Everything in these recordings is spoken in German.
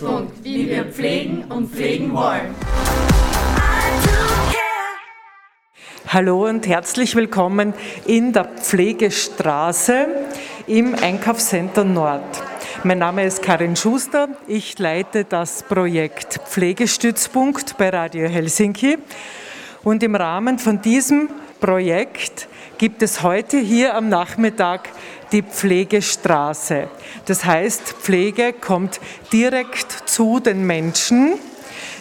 Pflegestützpunkt. Wie wir pflegen und pflegen wollen. Hallo und herzlich willkommen in der Pflegestraße im Einkaufscenter Nord. Mein Name ist Karin Schuster. Ich leite das Projekt Pflegestützpunkt bei Radio Helsinki. Und im Rahmen von diesem Projekt gibt es heute hier am Nachmittag die Pflegestraße. Das heißt, Pflege kommt direkt zu den Menschen.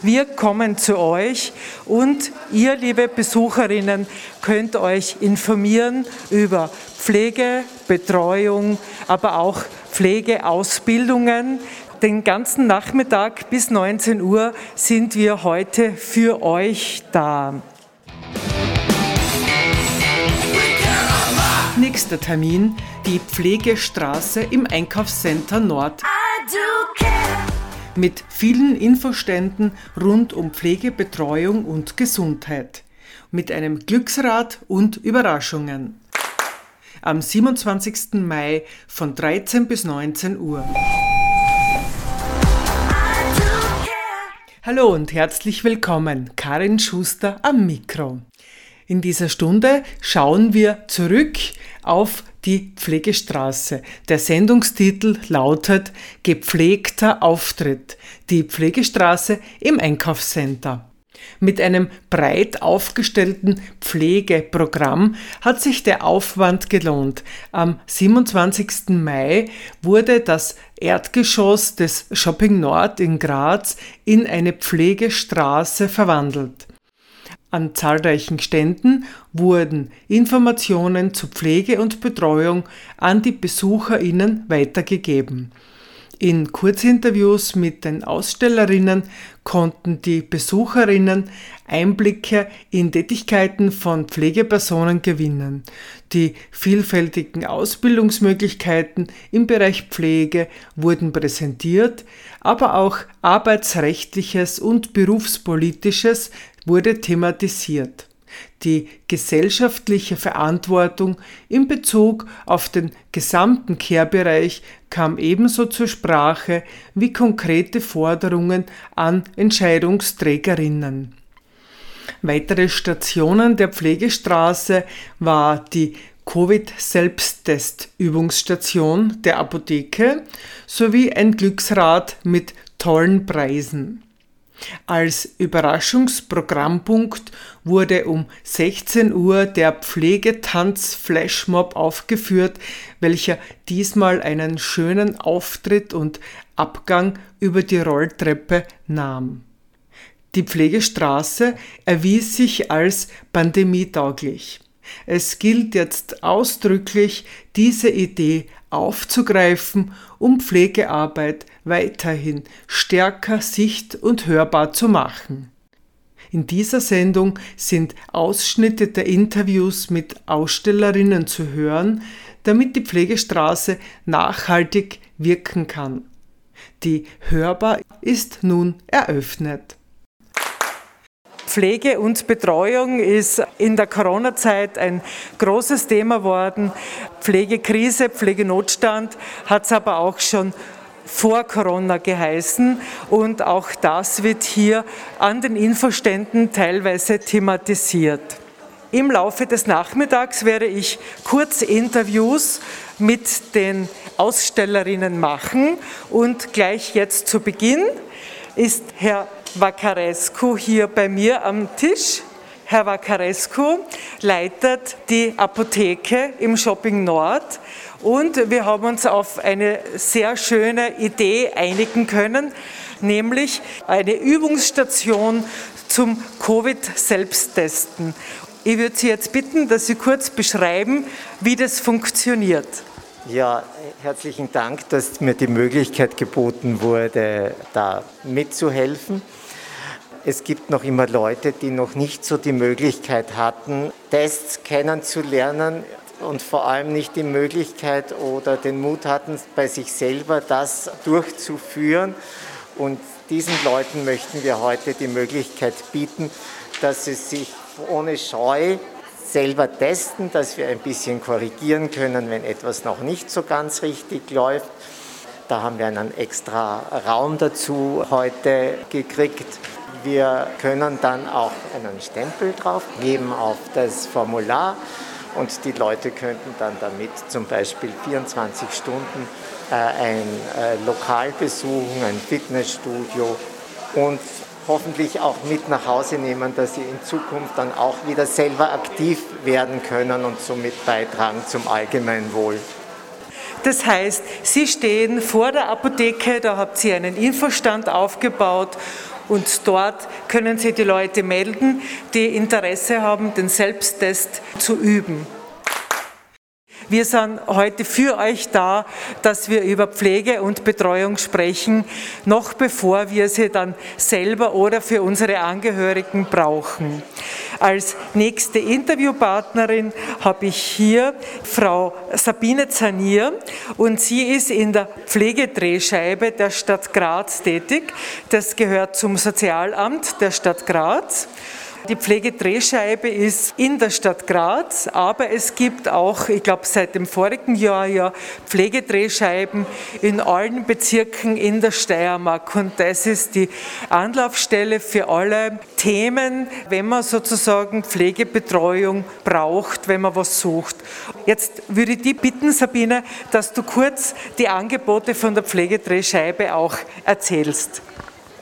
Wir kommen zu euch und ihr, liebe Besucherinnen, könnt euch informieren über Pflege, Betreuung, aber auch Pflegeausbildungen. Den ganzen Nachmittag bis 19 Uhr sind wir heute für euch da. Nächster Termin, die Pflegestraße im Einkaufscenter Nord mit vielen Infoständen rund um Pflege, Betreuung und Gesundheit. Mit einem Glücksrad und Überraschungen. Am 27. Mai von 13 bis 19 Uhr. Hallo und herzlich willkommen, Karin Schuster am Mikro. In dieser Stunde schauen wir zurück auf die Pflegestraße. Der Sendungstitel lautet Gepflegter Auftritt. Die Pflegestraße im Einkaufscenter. Mit einem breit aufgestellten Pflegeprogramm hat sich der Aufwand gelohnt. Am 27. Mai wurde das Erdgeschoss des Shopping Nord in Graz in eine Pflegestraße verwandelt. An zahlreichen Ständen wurden Informationen zu Pflege und Betreuung an die BesucherInnen weitergegeben. In Kurzinterviews mit den Ausstellerinnen konnten die Besucherinnen Einblicke in Tätigkeiten von Pflegepersonen gewinnen. Die vielfältigen Ausbildungsmöglichkeiten im Bereich Pflege wurden präsentiert, aber auch arbeitsrechtliches und berufspolitisches wurde thematisiert. Die gesellschaftliche Verantwortung in Bezug auf den gesamten Care-Bereich kam ebenso zur Sprache wie konkrete Forderungen an Entscheidungsträgerinnen. Weitere Stationen der Pflegestraße war die Covid-Selbsttest-Übungsstation der Apotheke sowie ein Glücksrad mit tollen Preisen. Als Überraschungsprogrammpunkt wurde um 16 Uhr der Pflegetanz-Flashmob aufgeführt, welcher diesmal einen schönen Auftritt und Abgang über die Rolltreppe nahm. Die Pflegestraße erwies sich als pandemietauglich. Es gilt jetzt ausdrücklich, diese Idee aufzugreifen, um Pflegearbeit weiterhin stärker sicht- und hörbar zu machen. In dieser Sendung sind Ausschnitte der Interviews mit Ausstellerinnen zu hören, damit die Pflegestraße nachhaltig wirken kann. Die Hörbar ist nun eröffnet. Pflege und Betreuung ist in der Corona-Zeit ein großes Thema worden. Pflegekrise, Pflegenotstand hat es aber auch schon vor Corona geheißen und auch das wird hier an den Infoständen teilweise thematisiert. Im Laufe des Nachmittags werde ich Kurzinterviews mit den Ausstellerinnen machen und gleich jetzt zu Beginn ist Herr Vakarescu hier bei mir am Tisch. Herr Vakarescu leitet die Apotheke im Shopping Nord und wir haben uns auf eine sehr schöne Idee einigen können, nämlich eine Übungsstation zum Covid-Selbsttesten. Ich würde Sie jetzt bitten, dass Sie kurz beschreiben, wie das funktioniert. Ja, herzlichen Dank, dass mir die Möglichkeit geboten wurde, da mitzuhelfen. Es gibt noch immer Leute, die noch nicht so die Möglichkeit hatten, Tests kennenzulernen und vor allem nicht die Möglichkeit oder den Mut hatten, bei sich selber das durchzuführen. Und diesen Leuten möchten wir heute die Möglichkeit bieten, dass sie sich ohne Scheu selber testen, dass wir ein bisschen korrigieren können, wenn etwas noch nicht so ganz richtig läuft. Da haben wir einen extra Raum dazu heute gekriegt. Wir können dann auch einen Stempel drauf geben auf das Formular und die Leute könnten dann damit zum Beispiel 24 Stunden äh, ein äh, Lokal besuchen, ein Fitnessstudio und hoffentlich auch mit nach Hause nehmen, dass sie in Zukunft dann auch wieder selber aktiv werden können und somit beitragen zum Allgemeinwohl. Das heißt, Sie stehen vor der Apotheke, da habt ihr einen Infostand aufgebaut und dort können Sie die Leute melden, die Interesse haben, den Selbsttest zu üben. Wir sind heute für euch da, dass wir über Pflege und Betreuung sprechen, noch bevor wir sie dann selber oder für unsere Angehörigen brauchen. Als nächste Interviewpartnerin habe ich hier Frau Sabine Zanier und sie ist in der Pflegedrehscheibe der Stadt Graz tätig. Das gehört zum Sozialamt der Stadt Graz. Die Pflegedrehscheibe ist in der Stadt Graz, aber es gibt auch, ich glaube seit dem vorigen Jahr ja, Pflegedrehscheiben in allen Bezirken in der Steiermark. Und das ist die Anlaufstelle für alle Themen, wenn man sozusagen Pflegebetreuung braucht, wenn man was sucht. Jetzt würde ich dich bitten, Sabine, dass du kurz die Angebote von der Pflegedrehscheibe auch erzählst.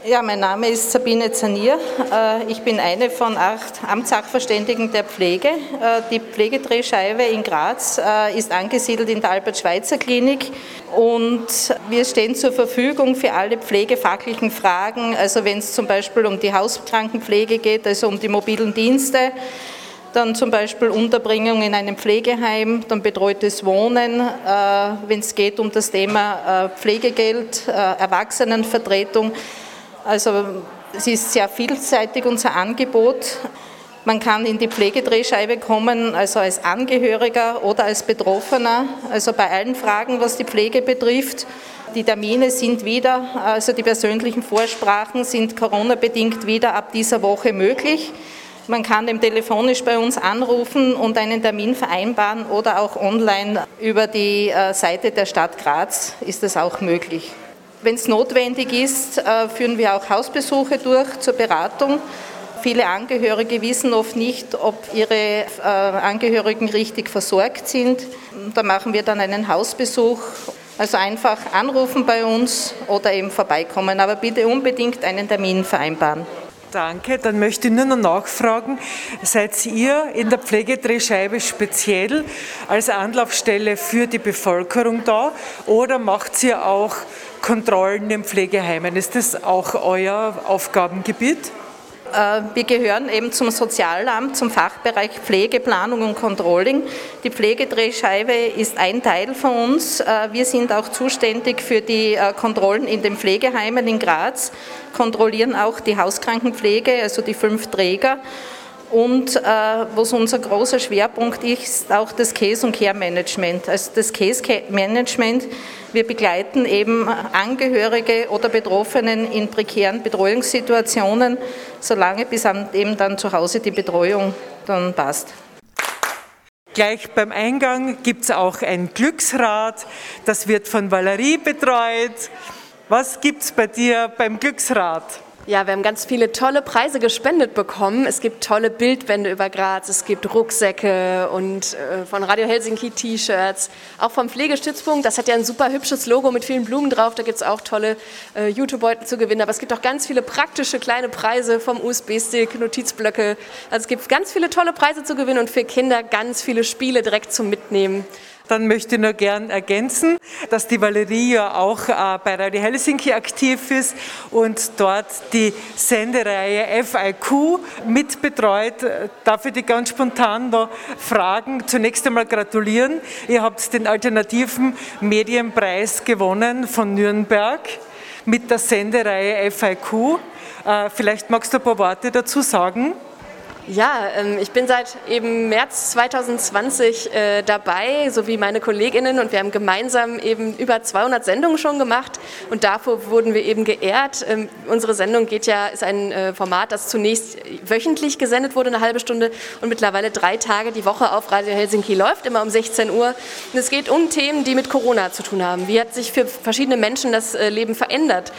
Ja, mein Name ist Sabine Zanier. Äh, Ich bin eine von acht Amtssachverständigen der Pflege. Äh, Die Pflegedrehscheibe in Graz äh, ist angesiedelt in der Albert-Schweitzer-Klinik und wir stehen zur Verfügung für alle pflegefachlichen Fragen. Also wenn es zum Beispiel um die Hauskrankenpflege geht, also um die mobilen Dienste, dann zum Beispiel Unterbringung in einem Pflegeheim, dann betreutes Wohnen, wenn es geht um das Thema Pflegegeld, Erwachsenenvertretung. Also es ist sehr vielseitig unser Angebot. Man kann in die Pflegedrehscheibe kommen, also als Angehöriger oder als Betroffener, also bei allen Fragen, was die Pflege betrifft. Die Termine sind wieder, also die persönlichen Vorsprachen sind Corona-bedingt wieder ab dieser Woche möglich. Man kann eben telefonisch bei uns anrufen und einen Termin vereinbaren oder auch online über die äh, Seite der Stadt Graz ist das auch möglich. Wenn es notwendig ist, äh, führen wir auch Hausbesuche durch zur Beratung. Viele Angehörige wissen oft nicht, ob ihre äh, Angehörigen richtig versorgt sind. Da machen wir dann einen Hausbesuch. Also einfach anrufen bei uns oder eben vorbeikommen, aber bitte unbedingt einen Termin vereinbaren. Danke, dann möchte ich nur noch nachfragen, seid ihr in der Pflegedrehscheibe speziell als Anlaufstelle für die Bevölkerung da oder macht ihr auch Kontrollen in Pflegeheimen? Ist das auch euer Aufgabengebiet? Äh, Wir gehören eben zum Sozialamt, zum Fachbereich Pflegeplanung und Controlling. Die Pflegedrehscheibe ist ein Teil von uns. Äh, Wir sind auch zuständig für die äh, Kontrollen in den Pflegeheimen in Graz, kontrollieren auch die Hauskrankenpflege, also die fünf Träger. Und äh, was unser großer Schwerpunkt ist, auch das Case- und Care-Management. Also das Case-Management, wir begleiten eben Angehörige oder Betroffenen in prekären Betreuungssituationen, solange bis eben dann zu Hause die Betreuung dann passt. Gleich beim Eingang gibt es auch ein Glücksrad, das wird von Valerie betreut. Was gibt es bei dir beim Glücksrad? Ja, wir haben ganz viele tolle Preise gespendet bekommen. Es gibt tolle Bildbände über Graz, es gibt Rucksäcke und äh, von Radio Helsinki T-Shirts, auch vom Pflegestützpunkt. Das hat ja ein super hübsches Logo mit vielen Blumen drauf. Da gibt es auch tolle äh, YouTube-Beutel zu gewinnen. Aber es gibt auch ganz viele praktische kleine Preise vom USB-Stick, Notizblöcke. Also es gibt ganz viele tolle Preise zu gewinnen und für Kinder ganz viele Spiele direkt zum Mitnehmen. Dann möchte ich nur gern ergänzen, dass die Valerie ja auch äh, bei Radio Helsinki aktiv ist und dort die Sendereihe FIQ mitbetreut. Darf ich die ganz spontan da fragen? Zunächst einmal gratulieren. Ihr habt den alternativen Medienpreis gewonnen von Nürnberg mit der Sendereihe FIQ. Äh, Vielleicht magst du ein paar Worte dazu sagen. Ja, ähm, ich bin seit eben März 2020 äh, dabei, so wie meine Kolleginnen und wir haben gemeinsam eben über 200 Sendungen schon gemacht und dafür wurden wir eben geehrt. Ähm, unsere Sendung geht ja, ist ein äh, Format, das zunächst wöchentlich gesendet wurde, eine halbe Stunde und mittlerweile drei Tage die Woche auf Radio Helsinki läuft, immer um 16 Uhr. Und es geht um Themen, die mit Corona zu tun haben. Wie hat sich für verschiedene Menschen das äh, Leben verändert?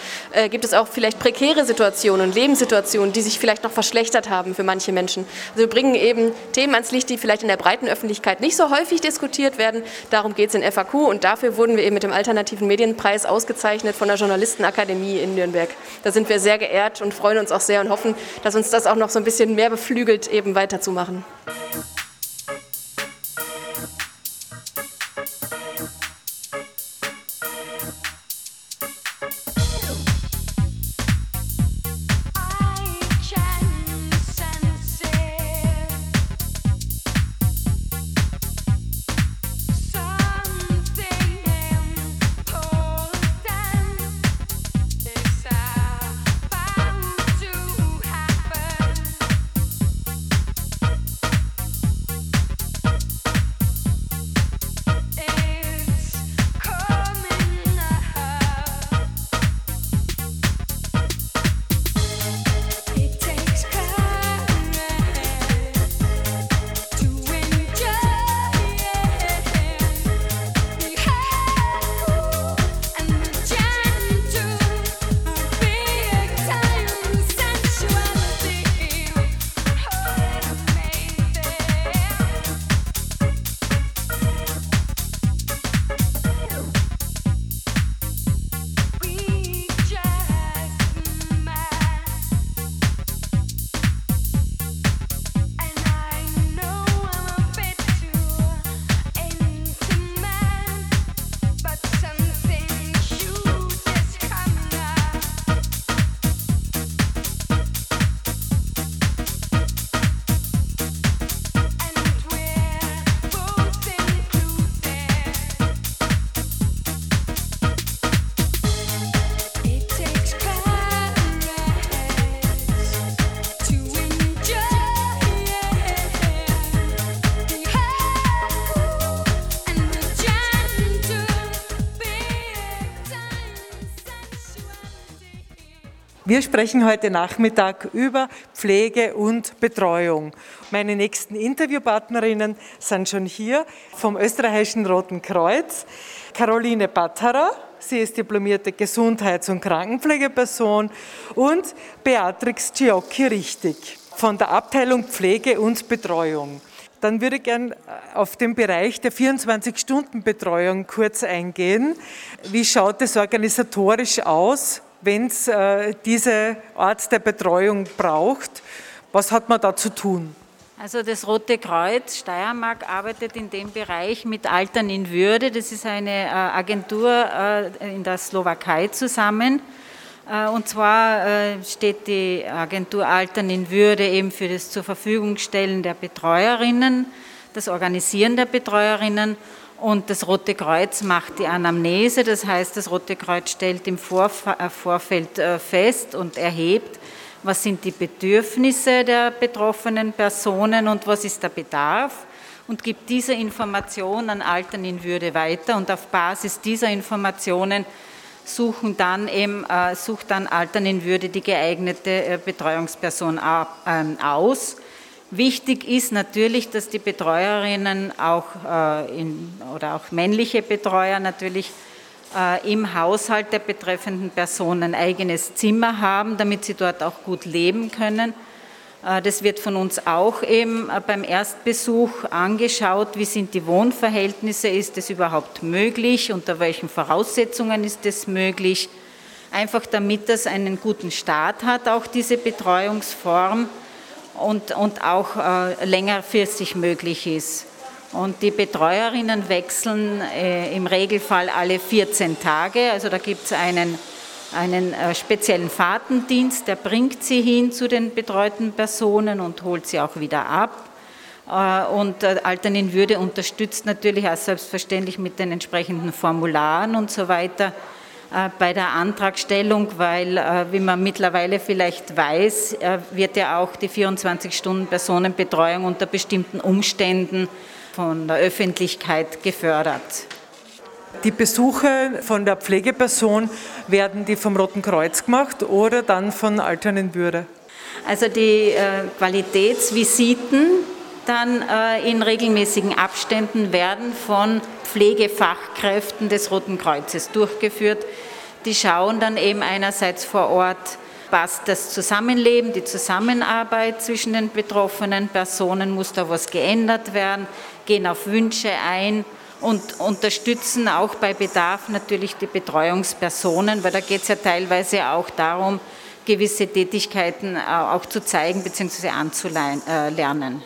Gibt es auch vielleicht prekäre Situationen, Lebenssituationen, die sich vielleicht noch verschlechtert haben für manche Menschen? Also wir bringen eben Themen ans Licht, die vielleicht in der breiten Öffentlichkeit nicht so häufig diskutiert werden. Darum geht es in FAQ und dafür wurden wir eben mit dem Alternativen Medienpreis ausgezeichnet von der Journalistenakademie in Nürnberg. Da sind wir sehr geehrt und freuen uns auch sehr und hoffen, dass uns das auch noch so ein bisschen mehr beflügelt, eben weiterzumachen. Wir sprechen heute Nachmittag über Pflege und Betreuung. Meine nächsten Interviewpartnerinnen sind schon hier vom österreichischen Roten Kreuz. Caroline Batterer, sie ist diplomierte Gesundheits- und Krankenpflegeperson und Beatrix Giocchi Richtig von der Abteilung Pflege und Betreuung. Dann würde ich gern auf den Bereich der 24-Stunden-Betreuung kurz eingehen. Wie schaut es organisatorisch aus? Wenn es äh, diese Art der Betreuung braucht. Was hat man da zu tun? Also das Rote Kreuz Steiermark arbeitet in dem Bereich mit Altern in Würde. Das ist eine äh, Agentur äh, in der Slowakei zusammen. Und zwar steht die Agentur Altern in Würde eben für das zur Verfügung stellen der Betreuerinnen, das Organisieren der Betreuerinnen und das Rote Kreuz macht die Anamnese, das heißt, das Rote Kreuz stellt im äh, Vorfeld äh, fest und erhebt, was sind die Bedürfnisse der betroffenen Personen und was ist der Bedarf und gibt diese Information an Altern in Würde weiter und auf Basis dieser Informationen suchen dann eben, äh, sucht dann Altern in Würde die geeignete Betreuungsperson ähm, aus Wichtig ist natürlich, dass die Betreuerinnen auch äh, in, oder auch männliche Betreuer natürlich äh, im Haushalt der betreffenden Person ein eigenes Zimmer haben, damit sie dort auch gut leben können. Äh, das wird von uns auch eben äh, beim Erstbesuch angeschaut, wie sind die Wohnverhältnisse, ist es überhaupt möglich, unter welchen Voraussetzungen ist es möglich, einfach damit das einen guten Start hat, auch diese Betreuungsform und, und auch äh, längerfristig möglich ist. Und die Betreuerinnen wechseln äh, im Regelfall alle 14 Tage. Also da gibt es einen, einen äh, speziellen Fahrtendienst, der bringt sie hin zu den betreuten Personen und holt sie auch wieder ab. Äh, und äh, Altern in Würde unterstützt natürlich auch selbstverständlich mit den entsprechenden Formularen und so weiter bei der Antragstellung, weil, wie man mittlerweile vielleicht weiß, wird ja auch die 24-Stunden-Personenbetreuung unter bestimmten Umständen von der Öffentlichkeit gefördert. Die Besuche von der Pflegeperson werden die vom Roten Kreuz gemacht oder dann von Altern in Würde? Also die äh, Qualitätsvisiten dann äh, in regelmäßigen Abständen werden von Pflegefachkräften des Roten Kreuzes durchgeführt. Die schauen dann eben einerseits vor Ort, passt das Zusammenleben, die Zusammenarbeit zwischen den betroffenen Personen, muss da was geändert werden, gehen auf Wünsche ein und unterstützen auch bei Bedarf natürlich die Betreuungspersonen, weil da geht es ja teilweise auch darum, gewisse Tätigkeiten äh, auch zu zeigen bzw. anzulernen.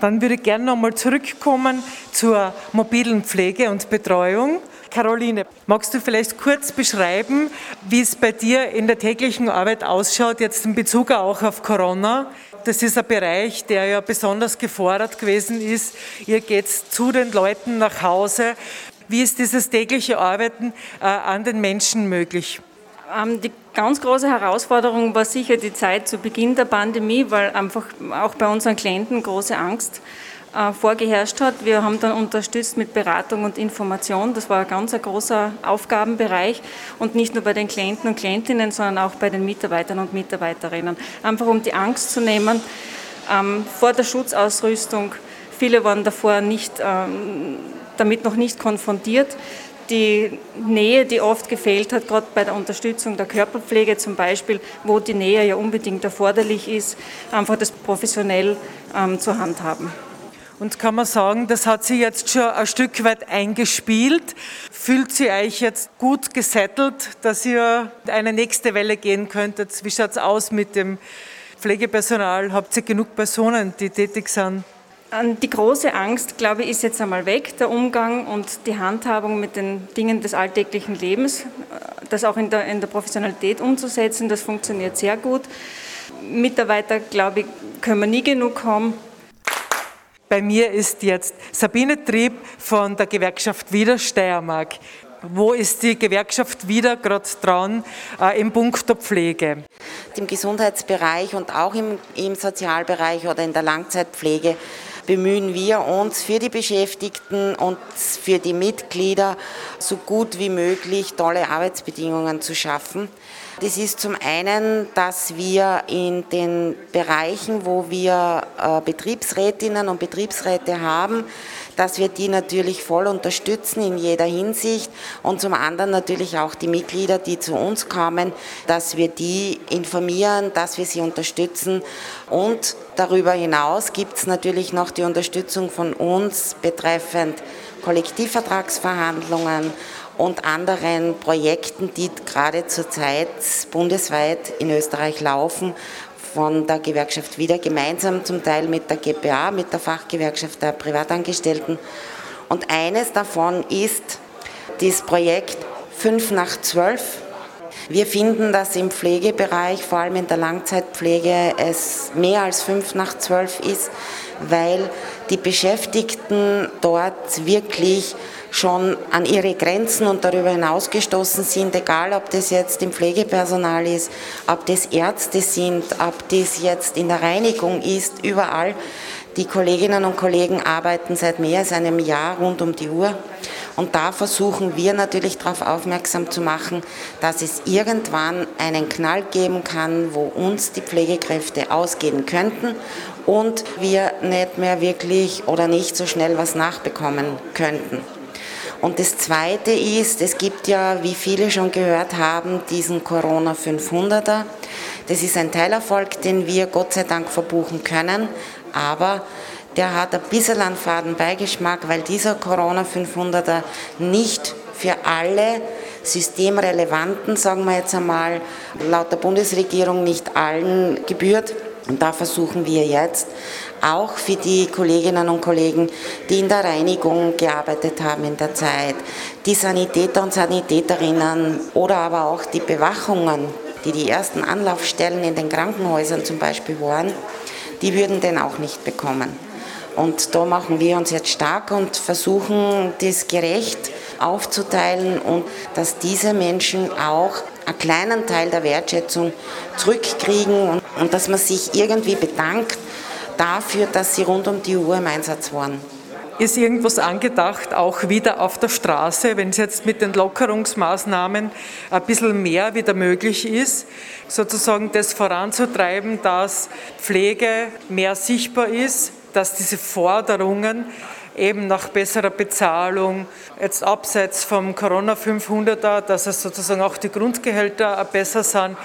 Dann würde ich gerne nochmal zurückkommen zur mobilen Pflege und Betreuung. Caroline, magst du vielleicht kurz beschreiben, wie es bei dir in der täglichen Arbeit ausschaut, jetzt in Bezug auch auf Corona? Das ist ein Bereich, der ja besonders gefordert gewesen ist. Ihr geht zu den Leuten nach Hause. Wie ist dieses tägliche Arbeiten äh, an den Menschen möglich? Ähm, die ganz große Herausforderung war sicher die Zeit zu Beginn der Pandemie, weil einfach auch bei unseren Klienten große Angst äh, vorgeherrscht hat. Wir haben dann unterstützt mit Beratung und Information. Das war ein ganz großer Aufgabenbereich und nicht nur bei den Klienten und Klientinnen, sondern auch bei den Mitarbeitern und Mitarbeiterinnen. Einfach um die Angst zu nehmen ähm, vor der Schutzausrüstung. Viele waren davor nicht, ähm, damit noch nicht konfrontiert die Nähe, die oft gefehlt hat, gerade bei der Unterstützung der Körperpflege zum Beispiel, wo die Nähe ja unbedingt erforderlich ist, einfach das professionell ähm, zu handhaben. Und kann man sagen, das hat sie jetzt schon ein Stück weit eingespielt. Fühlt sie euch jetzt gut gesettelt, dass ihr eine nächste Welle gehen könntet? Wie schaut es aus mit dem Pflegepersonal? Habt ihr genug Personen, die tätig sind? Die große Angst, glaube ich, ist jetzt einmal weg, der Umgang und die Handhabung mit den Dingen des alltäglichen Lebens, das auch in der, in der Professionalität umzusetzen, das funktioniert sehr gut. Mitarbeiter, glaube ich, können wir nie genug haben. Bei mir ist jetzt Sabine Trieb von der Gewerkschaft Wieder Steiermark. Wo ist die Gewerkschaft wieder gerade dran äh, im Punkt der Pflege? Im Gesundheitsbereich und auch im, im Sozialbereich oder in der Langzeitpflege bemühen wir uns für die Beschäftigten und für die Mitglieder so gut wie möglich tolle Arbeitsbedingungen zu schaffen. Das ist zum einen, dass wir in den Bereichen, wo wir äh, Betriebsrätinnen und Betriebsräte haben, dass wir die natürlich voll unterstützen in jeder Hinsicht und zum anderen natürlich auch die Mitglieder, die zu uns kommen, dass wir die informieren, dass wir sie unterstützen. Und darüber hinaus gibt es natürlich noch die Unterstützung von uns betreffend Kollektivvertragsverhandlungen und anderen Projekten, die gerade zurzeit bundesweit in Österreich laufen, von der Gewerkschaft wieder, gemeinsam zum Teil mit der GPA, mit der Fachgewerkschaft der Privatangestellten. Und eines davon ist das Projekt 5 nach 12. Wir finden, dass im Pflegebereich, vor allem in der Langzeitpflege, es mehr als 5 nach 12 ist, weil die Beschäftigten dort wirklich schon an ihre Grenzen und darüber hinaus gestoßen sind, egal ob das jetzt im Pflegepersonal ist, ob das Ärzte sind, ob das jetzt in der Reinigung ist, überall. Die Kolleginnen und Kollegen arbeiten seit mehr als einem Jahr rund um die Uhr. Und da versuchen wir natürlich darauf aufmerksam zu machen, dass es irgendwann einen Knall geben kann, wo uns die Pflegekräfte ausgehen könnten und wir nicht mehr wirklich oder nicht so schnell was nachbekommen könnten. Und das Zweite ist, es gibt ja, wie viele schon gehört haben, diesen Corona 500er. Das ist ein Teilerfolg, den wir Gott sei Dank verbuchen können, aber der hat ein bisschen einen faden Beigeschmack, weil dieser Corona 500er nicht für alle systemrelevanten, sagen wir jetzt einmal, laut der Bundesregierung nicht allen gebührt, Und da versuchen wir jetzt auch für die Kolleginnen und Kollegen, die in der Reinigung gearbeitet haben in der Zeit, die Sanitäter und Sanitäterinnen oder aber auch die Bewachungen, die die ersten Anlaufstellen in den Krankenhäusern zum Beispiel waren, die würden den auch nicht bekommen. Und da machen wir uns jetzt stark und versuchen, das gerecht aufzuteilen und dass diese Menschen auch einen kleinen Teil der Wertschätzung zurückkriegen und, und dass man sich irgendwie bedankt dafür, dass sie rund um die Uhr im Einsatz waren. Ist irgendwas angedacht, auch wieder auf der Straße, wenn es jetzt mit den Lockerungsmaßnahmen ein bisschen mehr wieder möglich ist, sozusagen das voranzutreiben, dass Pflege mehr sichtbar ist, dass diese Forderungen eben nach besserer Bezahlung, jetzt abseits vom Corona 500er, dass es sozusagen auch die Grundgehälter besser sind,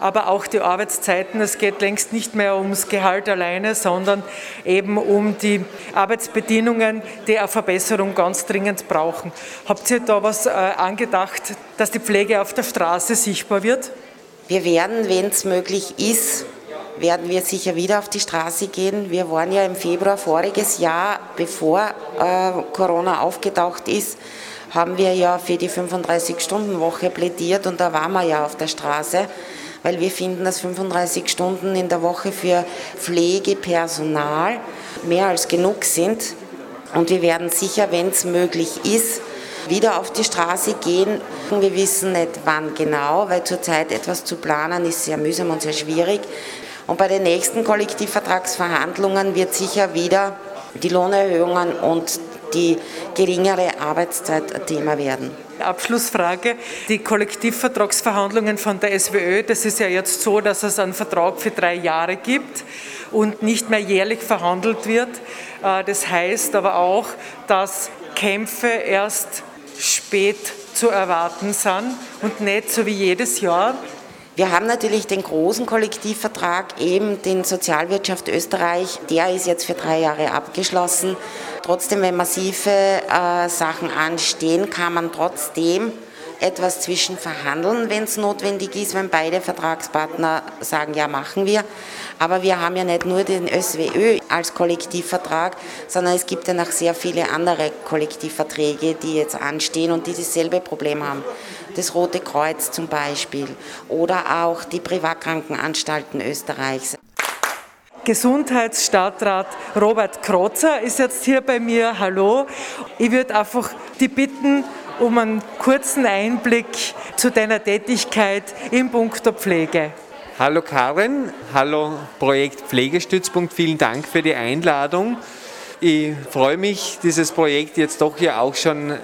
aber auch die Arbeitszeiten. Es geht längst nicht mehr ums Gehalt alleine, sondern eben um die Arbeitsbedingungen, die eine Verbesserung ganz dringend brauchen. Habt ihr da was äh, angedacht, dass die Pflege auf der Straße sichtbar wird? Wir werden, wenn es möglich ist, werden wir sicher wieder auf die Straße gehen. Wir waren ja im Februar voriges Jahr, bevor äh, Corona aufgetaucht ist, haben wir ja für die 35-Stunden-Woche plädiert und da waren wir ja auf der Straße, weil wir finden, dass 35 Stunden in der Woche für Pflegepersonal mehr als genug sind. Und wir werden sicher, wenn es möglich ist, wieder auf die Straße gehen. Wir wissen nicht wann genau, weil zurzeit etwas zu planen ist sehr mühsam und sehr schwierig. Und bei den nächsten Kollektivvertragsverhandlungen wird sicher wieder die Lohnerhöhungen und die geringere Arbeitszeit Thema werden. Abschlussfrage. Die Kollektivvertragsverhandlungen von der SWÖ, das ist ja jetzt so, dass es einen Vertrag für drei Jahre gibt und nicht mehr jährlich verhandelt wird. Äh, das heißt aber auch, dass Kämpfe erst spät zu erwarten sind und nicht so wie jedes Jahr. Wir haben natürlich den großen Kollektivvertrag, eben den Sozialwirtschaft Österreich, der ist jetzt für drei Jahre abgeschlossen. Trotzdem, wenn massive äh, Sachen anstehen, kann man trotzdem etwas zwischen verhandeln, wenn es notwendig ist, wenn beide Vertragspartner sagen, ja, machen wir. Aber wir haben ja nicht nur den ÖSWÖ als Kollektivvertrag, sondern es gibt ja noch sehr viele andere Kollektivverträge, die jetzt anstehen und die dasselbe Problem haben. Das Rote Kreuz zum Beispiel oder auch die Privatkrankenanstalten Österreichs. Gesundheitsstadtrat Robert Krozer ist jetzt hier bei mir. Hallo. Ich würde einfach die bitten um einen kurzen Einblick zu deiner Tätigkeit im Punkt der Pflege. Hallo Karin, hallo Projekt Pflegestützpunkt, vielen Dank für die Einladung. Ich freue mich, dieses Projekt jetzt doch ja auch schon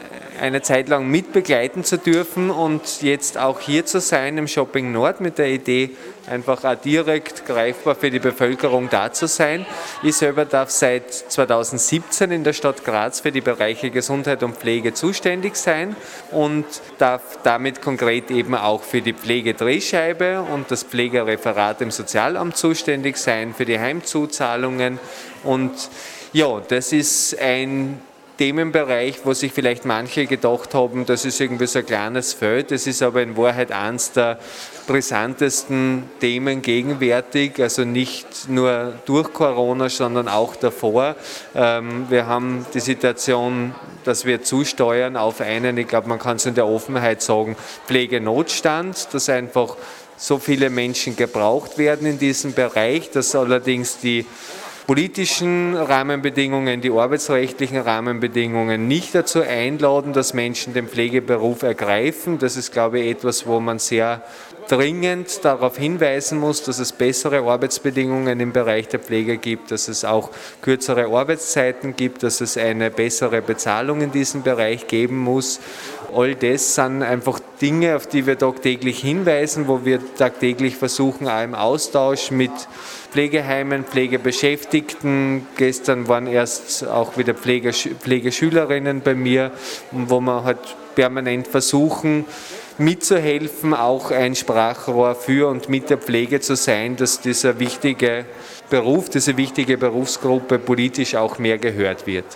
eine Zeit lang mitbegleiten zu dürfen und jetzt auch hier zu sein im Shopping Nord mit der Idee, einfach auch direkt greifbar für die Bevölkerung da zu sein. Ich selber darf seit 2017 in der Stadt Graz für die Bereiche Gesundheit und Pflege zuständig sein und darf damit konkret eben auch für die Pflegedrehscheibe und das Pflegereferat im Sozialamt zuständig sein, für die Heimzuzahlungen und ja, das ist ein Themenbereich, wo sich vielleicht manche gedacht haben, das ist irgendwie so ein kleines Feld. Das ist aber in Wahrheit eines der brisantesten Themen gegenwärtig, also nicht nur durch Corona, sondern auch davor. Ähm, wir haben die Situation, dass wir zusteuern auf einen, ich glaube, man kann es in der Offenheit sagen, Pflegenotstand, dass einfach so viele Menschen gebraucht werden in diesem Bereich, dass allerdings die politischen Rahmenbedingungen, die arbeitsrechtlichen Rahmenbedingungen nicht dazu einladen, dass Menschen den Pflegeberuf ergreifen. Das ist, glaube ich, etwas, wo man sehr dringend darauf hinweisen muss, dass es bessere Arbeitsbedingungen im Bereich der Pflege gibt, dass es auch kürzere Arbeitszeiten gibt, dass es eine bessere Bezahlung in diesem Bereich geben muss. All das sind einfach Dinge, auf die wir tagtäglich hinweisen, wo wir tagtäglich versuchen, auch im Austausch mit Pflegeheimen, Pflegebeschäftigten. Gestern waren erst auch wieder Pflegeschülerinnen bei mir, wo wir halt permanent versuchen, mitzuhelfen, auch ein Sprachrohr für und mit der Pflege zu sein, dass dieser wichtige Beruf, diese wichtige Berufsgruppe politisch auch mehr gehört wird.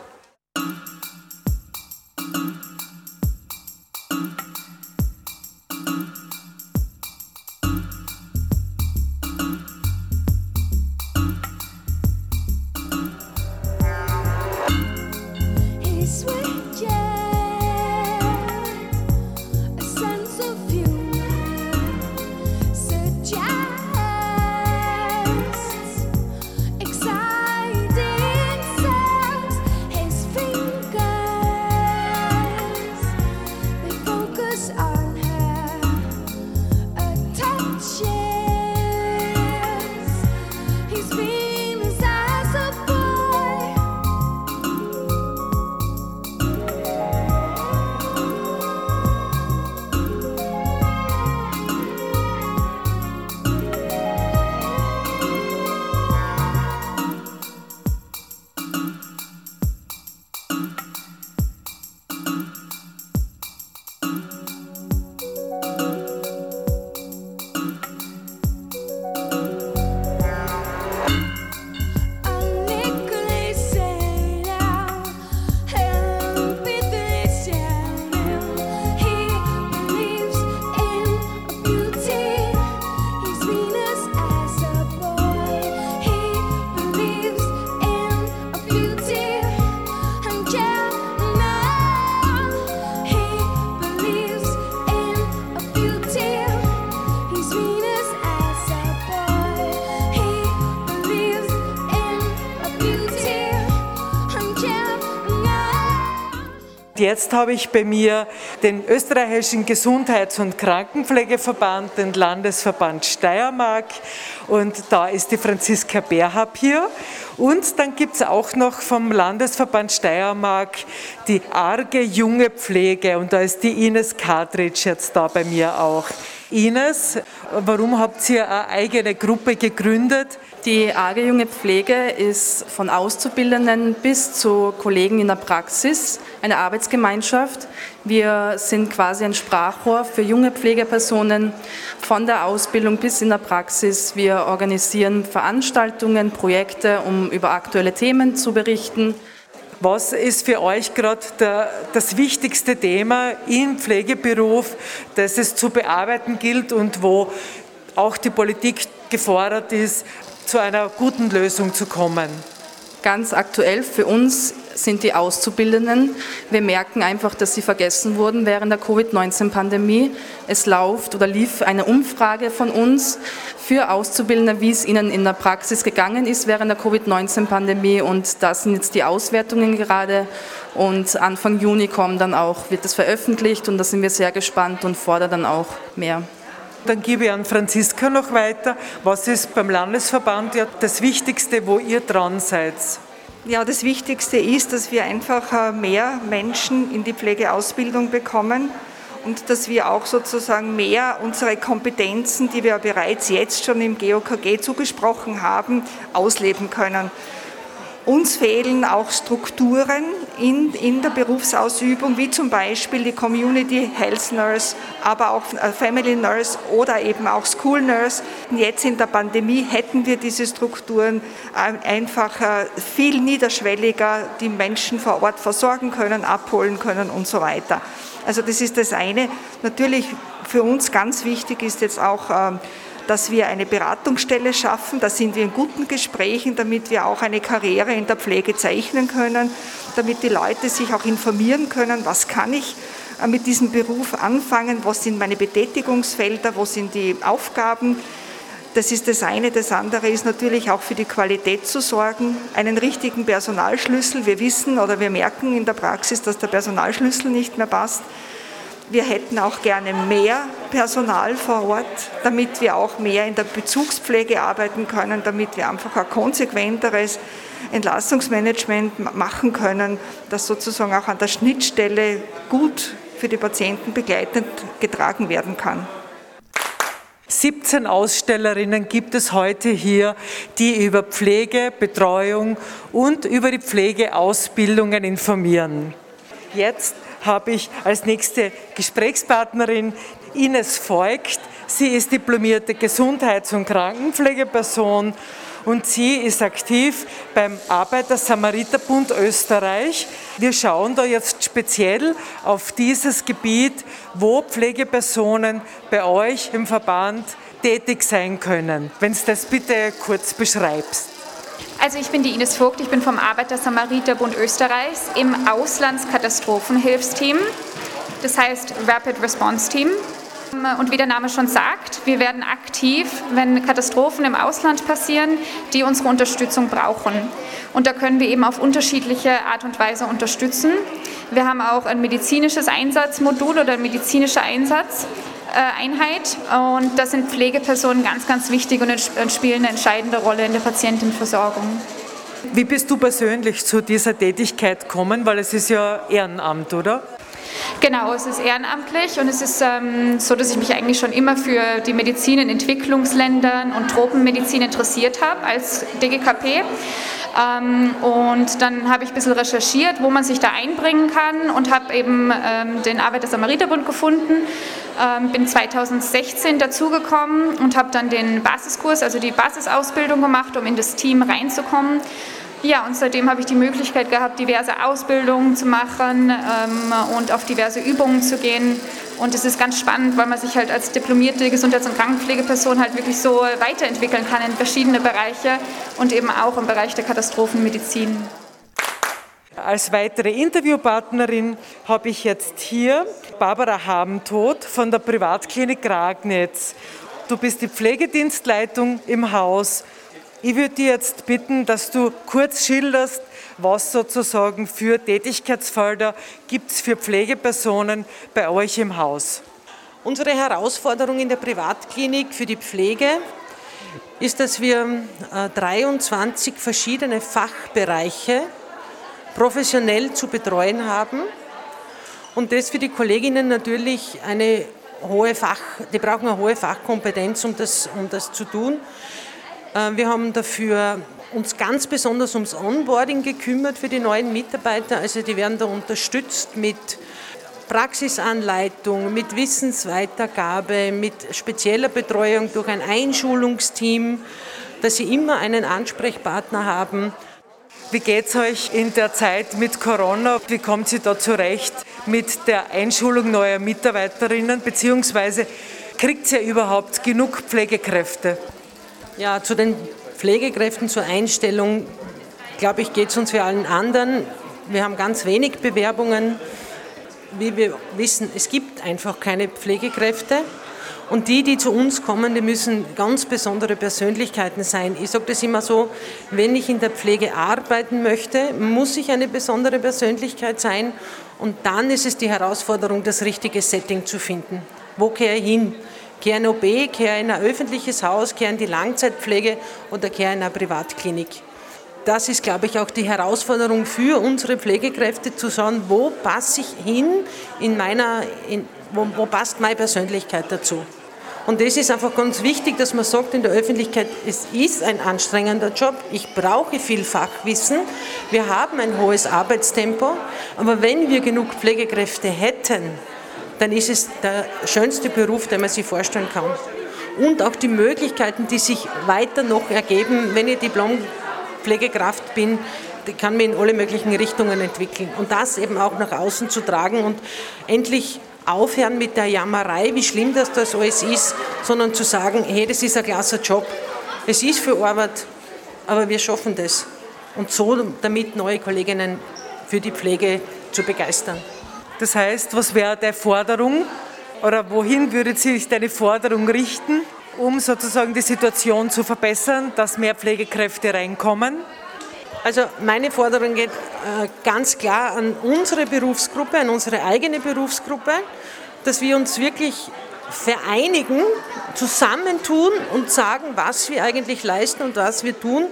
Jetzt habe ich bei mir den österreichischen Gesundheits- und Krankenpflegeverband, den Landesverband Steiermark und da ist die Franziska Berhab hier. Und dann gibt es auch noch vom Landesverband Steiermark die arge junge Pflege und da ist die Ines Kartritsch jetzt da bei mir auch. Ines, warum habt ihr eine eigene Gruppe gegründet? Die arge junge Pflege ist von Auszubildenden bis zu Kollegen in der Praxis eine Arbeitsgemeinschaft. Wir sind quasi ein Sprachrohr für junge Pflegepersonen von der Ausbildung bis in der Praxis. Wir organisieren Veranstaltungen, Projekte, um über aktuelle Themen zu berichten. Was ist für euch gerade das wichtigste Thema im Pflegeberuf, das es zu bearbeiten gilt und wo auch die Politik gefordert ist, zu einer guten Lösung zu kommen? Ganz aktuell für uns sind die Auszubildenden. Wir merken einfach, dass sie vergessen wurden während der Covid-19-Pandemie. Es läuft oder lief eine Umfrage von uns für Auszubildende, wie es ihnen in der Praxis gegangen ist während der Covid-19-Pandemie. Und da sind jetzt die Auswertungen gerade. Und Anfang Juni kommen dann auch, wird es veröffentlicht und da sind wir sehr gespannt und fordern dann auch mehr. Dann gebe ich an Franziska noch weiter. Was ist beim Landesverband ja das Wichtigste, wo ihr dran seid? Ja, das Wichtigste ist, dass wir einfach mehr Menschen in die Pflegeausbildung bekommen und dass wir auch sozusagen mehr unsere Kompetenzen, die wir bereits jetzt schon im GOKG zugesprochen haben, ausleben können. Uns fehlen auch Strukturen in, in der Berufsausübung, wie zum Beispiel die Community Health Nurse, aber auch Family Nurse oder eben auch School Nurse. Jetzt in der Pandemie hätten wir diese Strukturen einfach viel niederschwelliger, die Menschen vor Ort versorgen können, abholen können und so weiter. Also das ist das eine. Natürlich für uns ganz wichtig ist jetzt auch, dass wir eine Beratungsstelle schaffen. Da sind wir in guten Gesprächen, damit wir auch eine Karriere in der Pflege zeichnen können, damit die Leute sich auch informieren können, was kann ich mit diesem Beruf anfangen, was sind meine Betätigungsfelder, wo sind die Aufgaben. Das ist das eine. Das andere ist natürlich auch für die Qualität zu sorgen, einen richtigen Personalschlüssel. Wir wissen oder wir merken in der Praxis, dass der Personalschlüssel nicht mehr passt. Wir hätten auch gerne mehr Personal vor Ort, damit wir auch mehr in der Bezugspflege arbeiten können, damit wir einfach ein konsequenteres Entlastungsmanagement machen können, das sozusagen auch an der Schnittstelle gut für die Patienten begleitend getragen werden kann. 17 Ausstellerinnen gibt es heute hier, die über Pflege, Betreuung und über die Pflegeausbildungen informieren. Jetzt habe ich als nächste Gesprächspartnerin Ines Voigt. Sie ist diplomierte Gesundheits- und Krankenpflegeperson und sie ist aktiv beim Arbeiter-Samariter-Bund Österreich. Wir schauen da jetzt speziell auf dieses Gebiet, wo Pflegepersonen bei euch im Verband tätig sein können. Wenn du das bitte kurz beschreibst. Also ich bin die Ines Vogt, ich bin vom Arbeiter-Samariter-Bund Österreichs im Auslandskatastrophenhilfsteam, das heißt Rapid Response Team. Und wie der Name schon sagt, wir werden aktiv, wenn Katastrophen im Ausland passieren, die unsere Unterstützung brauchen. Und da können wir eben auf unterschiedliche Art und Weise unterstützen. Wir haben auch ein medizinisches Einsatzmodul oder ein medizinischer Einsatz. Einheit und da sind Pflegepersonen ganz, ganz wichtig und spielen eine entscheidende Rolle in der Patientenversorgung. Wie bist du persönlich zu dieser Tätigkeit gekommen? Weil es ist ja Ehrenamt, oder? Genau, es ist ehrenamtlich und es ist ähm, so, dass ich mich eigentlich schon immer für die Medizin in Entwicklungsländern und Tropenmedizin interessiert habe als DGKP. Ähm, und dann habe ich ein bisschen recherchiert, wo man sich da einbringen kann und habe eben ähm, den Arbeiter-Samariter-Bund gefunden. Ähm, bin 2016 dazugekommen und habe dann den Basiskurs, also die Basisausbildung gemacht, um in das Team reinzukommen. Ja, und seitdem habe ich die Möglichkeit gehabt, diverse Ausbildungen zu machen ähm, und auf diverse Übungen zu gehen. Und es ist ganz spannend, weil man sich halt als diplomierte Gesundheits- und Krankenpflegeperson halt wirklich so weiterentwickeln kann in verschiedene Bereiche und eben auch im Bereich der Katastrophenmedizin. Als weitere Interviewpartnerin habe ich jetzt hier Barbara Habentod von der Privatklinik Ragnitz. Du bist die Pflegedienstleitung im Haus. Ich würde dir jetzt bitten, dass du kurz schilderst, Was sozusagen für Tätigkeitsfelder gibt es für Pflegepersonen bei euch im Haus? Unsere Herausforderung in der Privatklinik für die Pflege ist, dass wir äh, 23 verschiedene Fachbereiche professionell zu betreuen haben und das für die Kolleginnen natürlich eine hohe Fach, die brauchen eine hohe Fachkompetenz, um das, um das zu tun. Äh, Wir haben dafür uns ganz besonders ums Onboarding gekümmert für die neuen Mitarbeiter. Also die werden da unterstützt mit Praxisanleitung, mit Wissensweitergabe, mit spezieller Betreuung durch ein Einschulungsteam, dass sie immer einen Ansprechpartner haben. Wie geht es euch in der Zeit mit Corona? Wie kommt sie da zurecht mit der Einschulung neuer Mitarbeiterinnen? Beziehungsweise kriegt ihr überhaupt genug Pflegekräfte? Ja, zu den Pflegekräften zur Einstellung, glaube ich, geht es uns wie allen anderen. Wir haben ganz wenig Bewerbungen. Wie wir wissen, es gibt einfach keine Pflegekräfte. Und die, die zu uns kommen, die müssen ganz besondere Persönlichkeiten sein. Ich sage das immer so, wenn ich in der Pflege arbeiten möchte, muss ich eine besondere Persönlichkeit sein. Und dann ist es die Herausforderung, das richtige Setting zu finden. Wo kehre ich hin? Kehre in OB, kehre in ein öffentliches Haus, kehre in die Langzeitpflege oder kehre in eine Privatklinik. Das ist, glaube ich, auch die Herausforderung für unsere Pflegekräfte zu schauen, wo passe ich hin in meiner, in, wo, wo passt meine Persönlichkeit dazu. Und das ist einfach ganz wichtig, dass man sagt in der Öffentlichkeit, es ist ein anstrengender Job, ich brauche viel Fachwissen, wir haben ein hohes Arbeitstempo, aber wenn wir genug Pflegekräfte hätten, dann ist es der schönste Beruf, den man sich vorstellen kann. Und auch die Möglichkeiten, die sich weiter noch ergeben, wenn ich Diplom-Pflegekraft bin, die kann mich in alle möglichen Richtungen entwickeln. Und das eben auch nach außen zu tragen und endlich aufhören mit der Jammerei, wie schlimm das das alles ist, sondern zu sagen, hey, das ist ein klasse Job. Es ist für Arbeit, aber wir schaffen das. Und so damit neue Kolleginnen für die Pflege zu begeistern. Das heißt, was wäre deine Forderung oder wohin würde sich deine Forderung richten, um sozusagen die Situation zu verbessern, dass mehr Pflegekräfte reinkommen? Also meine Forderung geht äh, ganz klar an unsere Berufsgruppe, an unsere eigene Berufsgruppe, dass wir uns wirklich vereinigen, zusammentun und sagen, was wir eigentlich leisten und was wir tun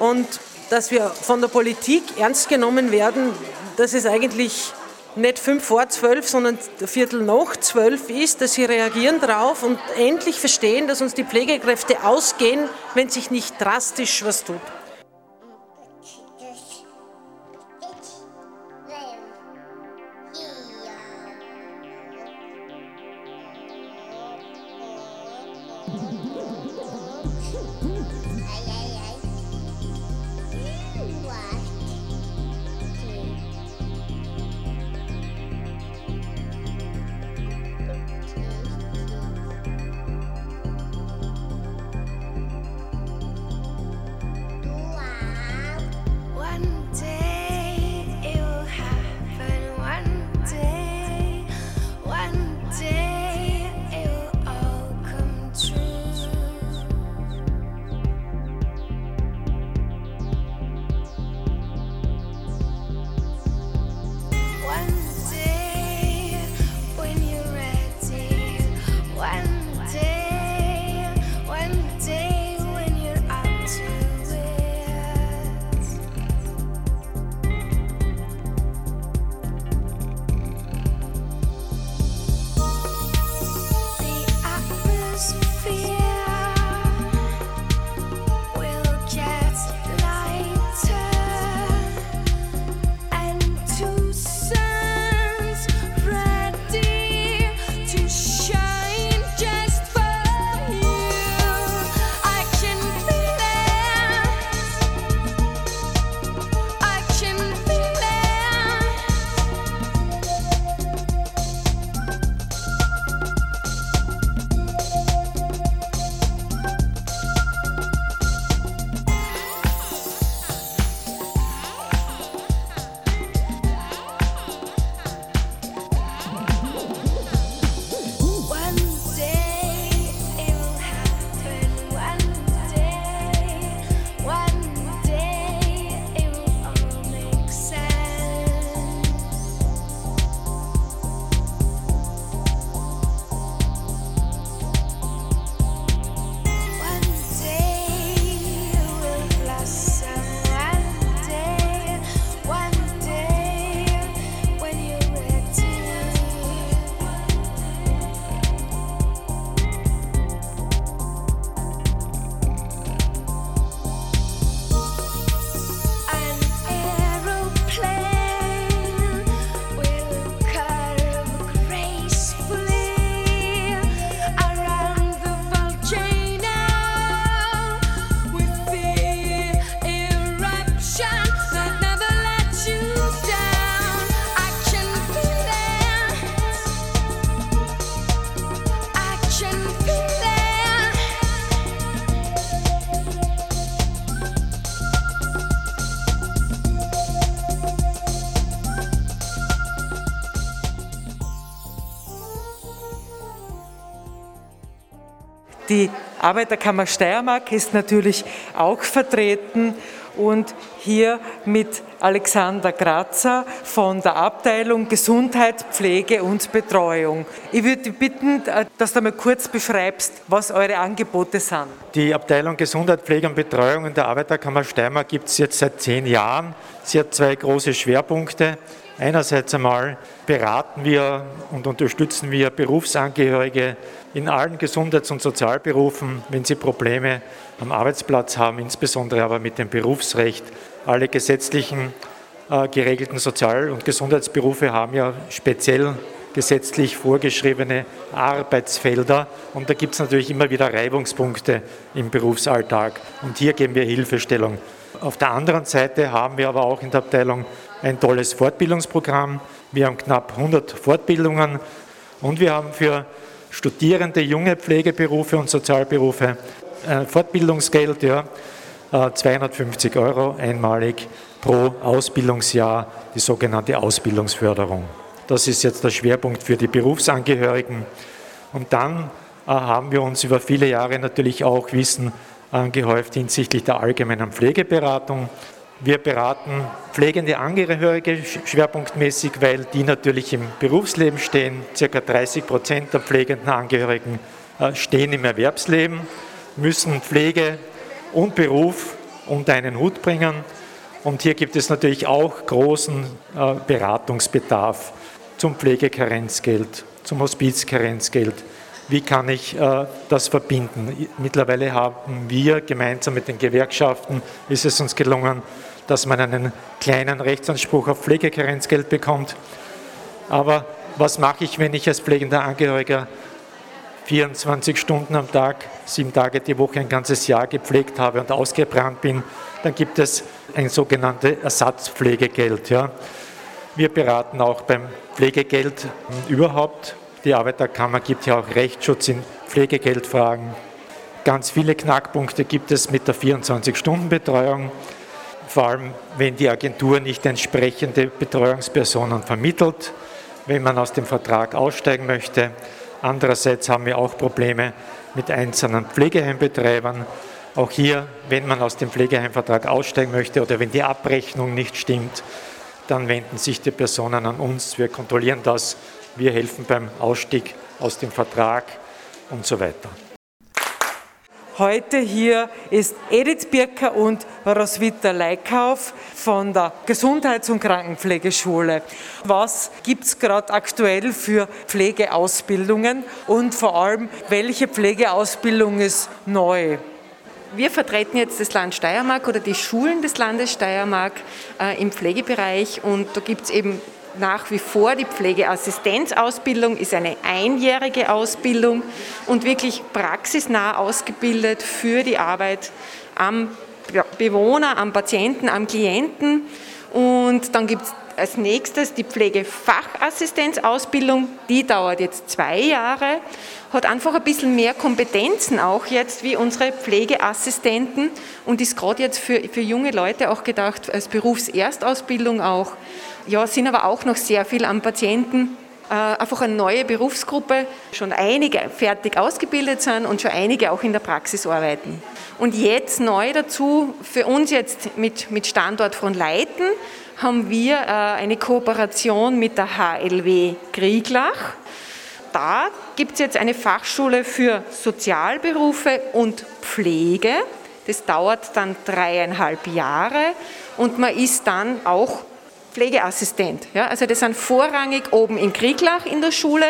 und dass wir von der Politik ernst genommen werden, dass es eigentlich nicht fünf vor zwölf, sondern Viertel nach zwölf ist, dass sie reagieren darauf und endlich verstehen, dass uns die Pflegekräfte ausgehen, wenn sich nicht drastisch was tut. Arbeiterkammer Steiermark ist natürlich auch vertreten und hier mit Alexander Grazer von der Abteilung Gesundheit, Pflege und Betreuung. Ich würde bitten, dass du mal kurz beschreibst, was eure Angebote sind. Die Abteilung Gesundheit, Pflege und Betreuung in der Arbeiterkammer Steiermark gibt es jetzt seit zehn Jahren. Sie hat zwei große Schwerpunkte. Einerseits einmal beraten wir und unterstützen wir Berufsangehörige in allen Gesundheits- und Sozialberufen, wenn sie Probleme am Arbeitsplatz haben, insbesondere aber mit dem Berufsrecht. Alle gesetzlichen äh, geregelten Sozial- und Gesundheitsberufe haben ja speziell gesetzlich vorgeschriebene Arbeitsfelder und da gibt es natürlich immer wieder Reibungspunkte im Berufsalltag und hier geben wir Hilfestellung. Auf der anderen Seite haben wir aber auch in der Abteilung ein tolles Fortbildungsprogramm. Wir haben knapp 100 Fortbildungen und wir haben für Studierende, junge Pflegeberufe und Sozialberufe ein Fortbildungsgeld, ja, 250 äh, Euro einmalig pro Ausbildungsjahr, die sogenannte Ausbildungsförderung. Das ist jetzt der Schwerpunkt für die Berufsangehörigen. Und dann äh, haben wir uns über viele Jahre natürlich auch Wissen angehäuft hinsichtlich der allgemeinen Pflegeberatung. Wir beraten pflegende Angehörige schwerpunktmäßig, weil die natürlich im Berufsleben stehen. Circa 30 Prozent der pflegenden Angehörigen äh, stehen im Erwerbsleben, müssen Pflege und Beruf unter einen Hut bringen. Und hier gibt es natürlich auch großen äh, Beratungsbedarf zum Pflegekarenzgeld, zum Hospizkarenzgeld, wie kann ich äh, das verbinden. Mittlerweile haben wir gemeinsam mit den Gewerkschaften, ist es uns gelungen, dass man einen kleinen Rechtsanspruch auf Pflegekarenzgeld bekommt. Aber was mache ich, wenn ich als pflegender Angehöriger 24 Stunden am Tag, sieben Tage die Woche, ein ganzes Jahr gepflegt habe und ausgebrannt bin? Dann gibt es ein sogenanntes Ersatzpflegegeld. Ja. Wir beraten auch beim Pflegegeld überhaupt die Arbeiterkammer gibt ja auch Rechtsschutz in Pflegegeldfragen. Ganz viele Knackpunkte gibt es mit der 24-Stunden-Betreuung, vor allem wenn die Agentur nicht entsprechende Betreuungspersonen vermittelt, wenn man aus dem Vertrag aussteigen möchte. Andererseits haben wir auch Probleme mit einzelnen Pflegeheimbetreibern. Auch hier, wenn man aus dem Pflegeheimvertrag aussteigen möchte oder wenn die Abrechnung nicht stimmt, dann wenden sich die Personen an uns. Wir kontrollieren das wir helfen beim Ausstieg aus dem Vertrag und so weiter. Heute hier ist Edith Birker und Roswitha Leikauf von der Gesundheits- und Krankenpflegeschule. Was gibt es gerade aktuell für Pflegeausbildungen und vor allem, welche Pflegeausbildung ist neu? Wir vertreten jetzt das Land Steiermark oder die Schulen des Landes Steiermark äh, im Pflegebereich und da gibt es eben nach wie vor. Die Pflegeassistenzausbildung ist eine einjährige Ausbildung und wirklich praxisnah ausgebildet für die Arbeit am Bewohner, am Patienten, am Klienten. Und dann gibt es als nächstes die Pflegefachassistenzausbildung, die dauert jetzt zwei Jahre, hat einfach ein bisschen mehr Kompetenzen auch jetzt wie unsere Pflegeassistenten und ist gerade jetzt für, für junge Leute auch gedacht als Berufserstausbildung auch ja, sind aber auch noch sehr viel am Patienten. Äh, einfach eine neue Berufsgruppe, schon einige fertig ausgebildet sind und schon einige auch in der Praxis arbeiten. Und jetzt neu dazu, für uns jetzt mit, mit Standort von Leiten, haben wir äh, eine Kooperation mit der HLW Krieglach. Da gibt es jetzt eine Fachschule für Sozialberufe und Pflege. Das dauert dann dreieinhalb Jahre und man ist dann auch Pflegeassistent. Ja, also das sind vorrangig oben in Krieglach in der Schule.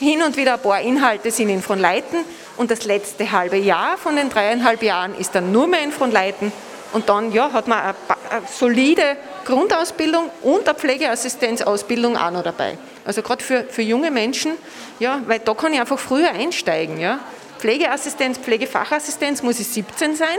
Hin und wieder ein paar Inhalte sind in Fronleiten und das letzte halbe Jahr von den dreieinhalb Jahren ist dann nur mehr in Fronleiten und dann ja, hat man eine, eine solide Grundausbildung und eine Pflegeassistenzausbildung auch noch dabei. Also gerade für, für junge Menschen, ja, weil da kann ich einfach früher einsteigen. Ja. Pflegeassistenz, Pflegefachassistenz muss ich 17 sein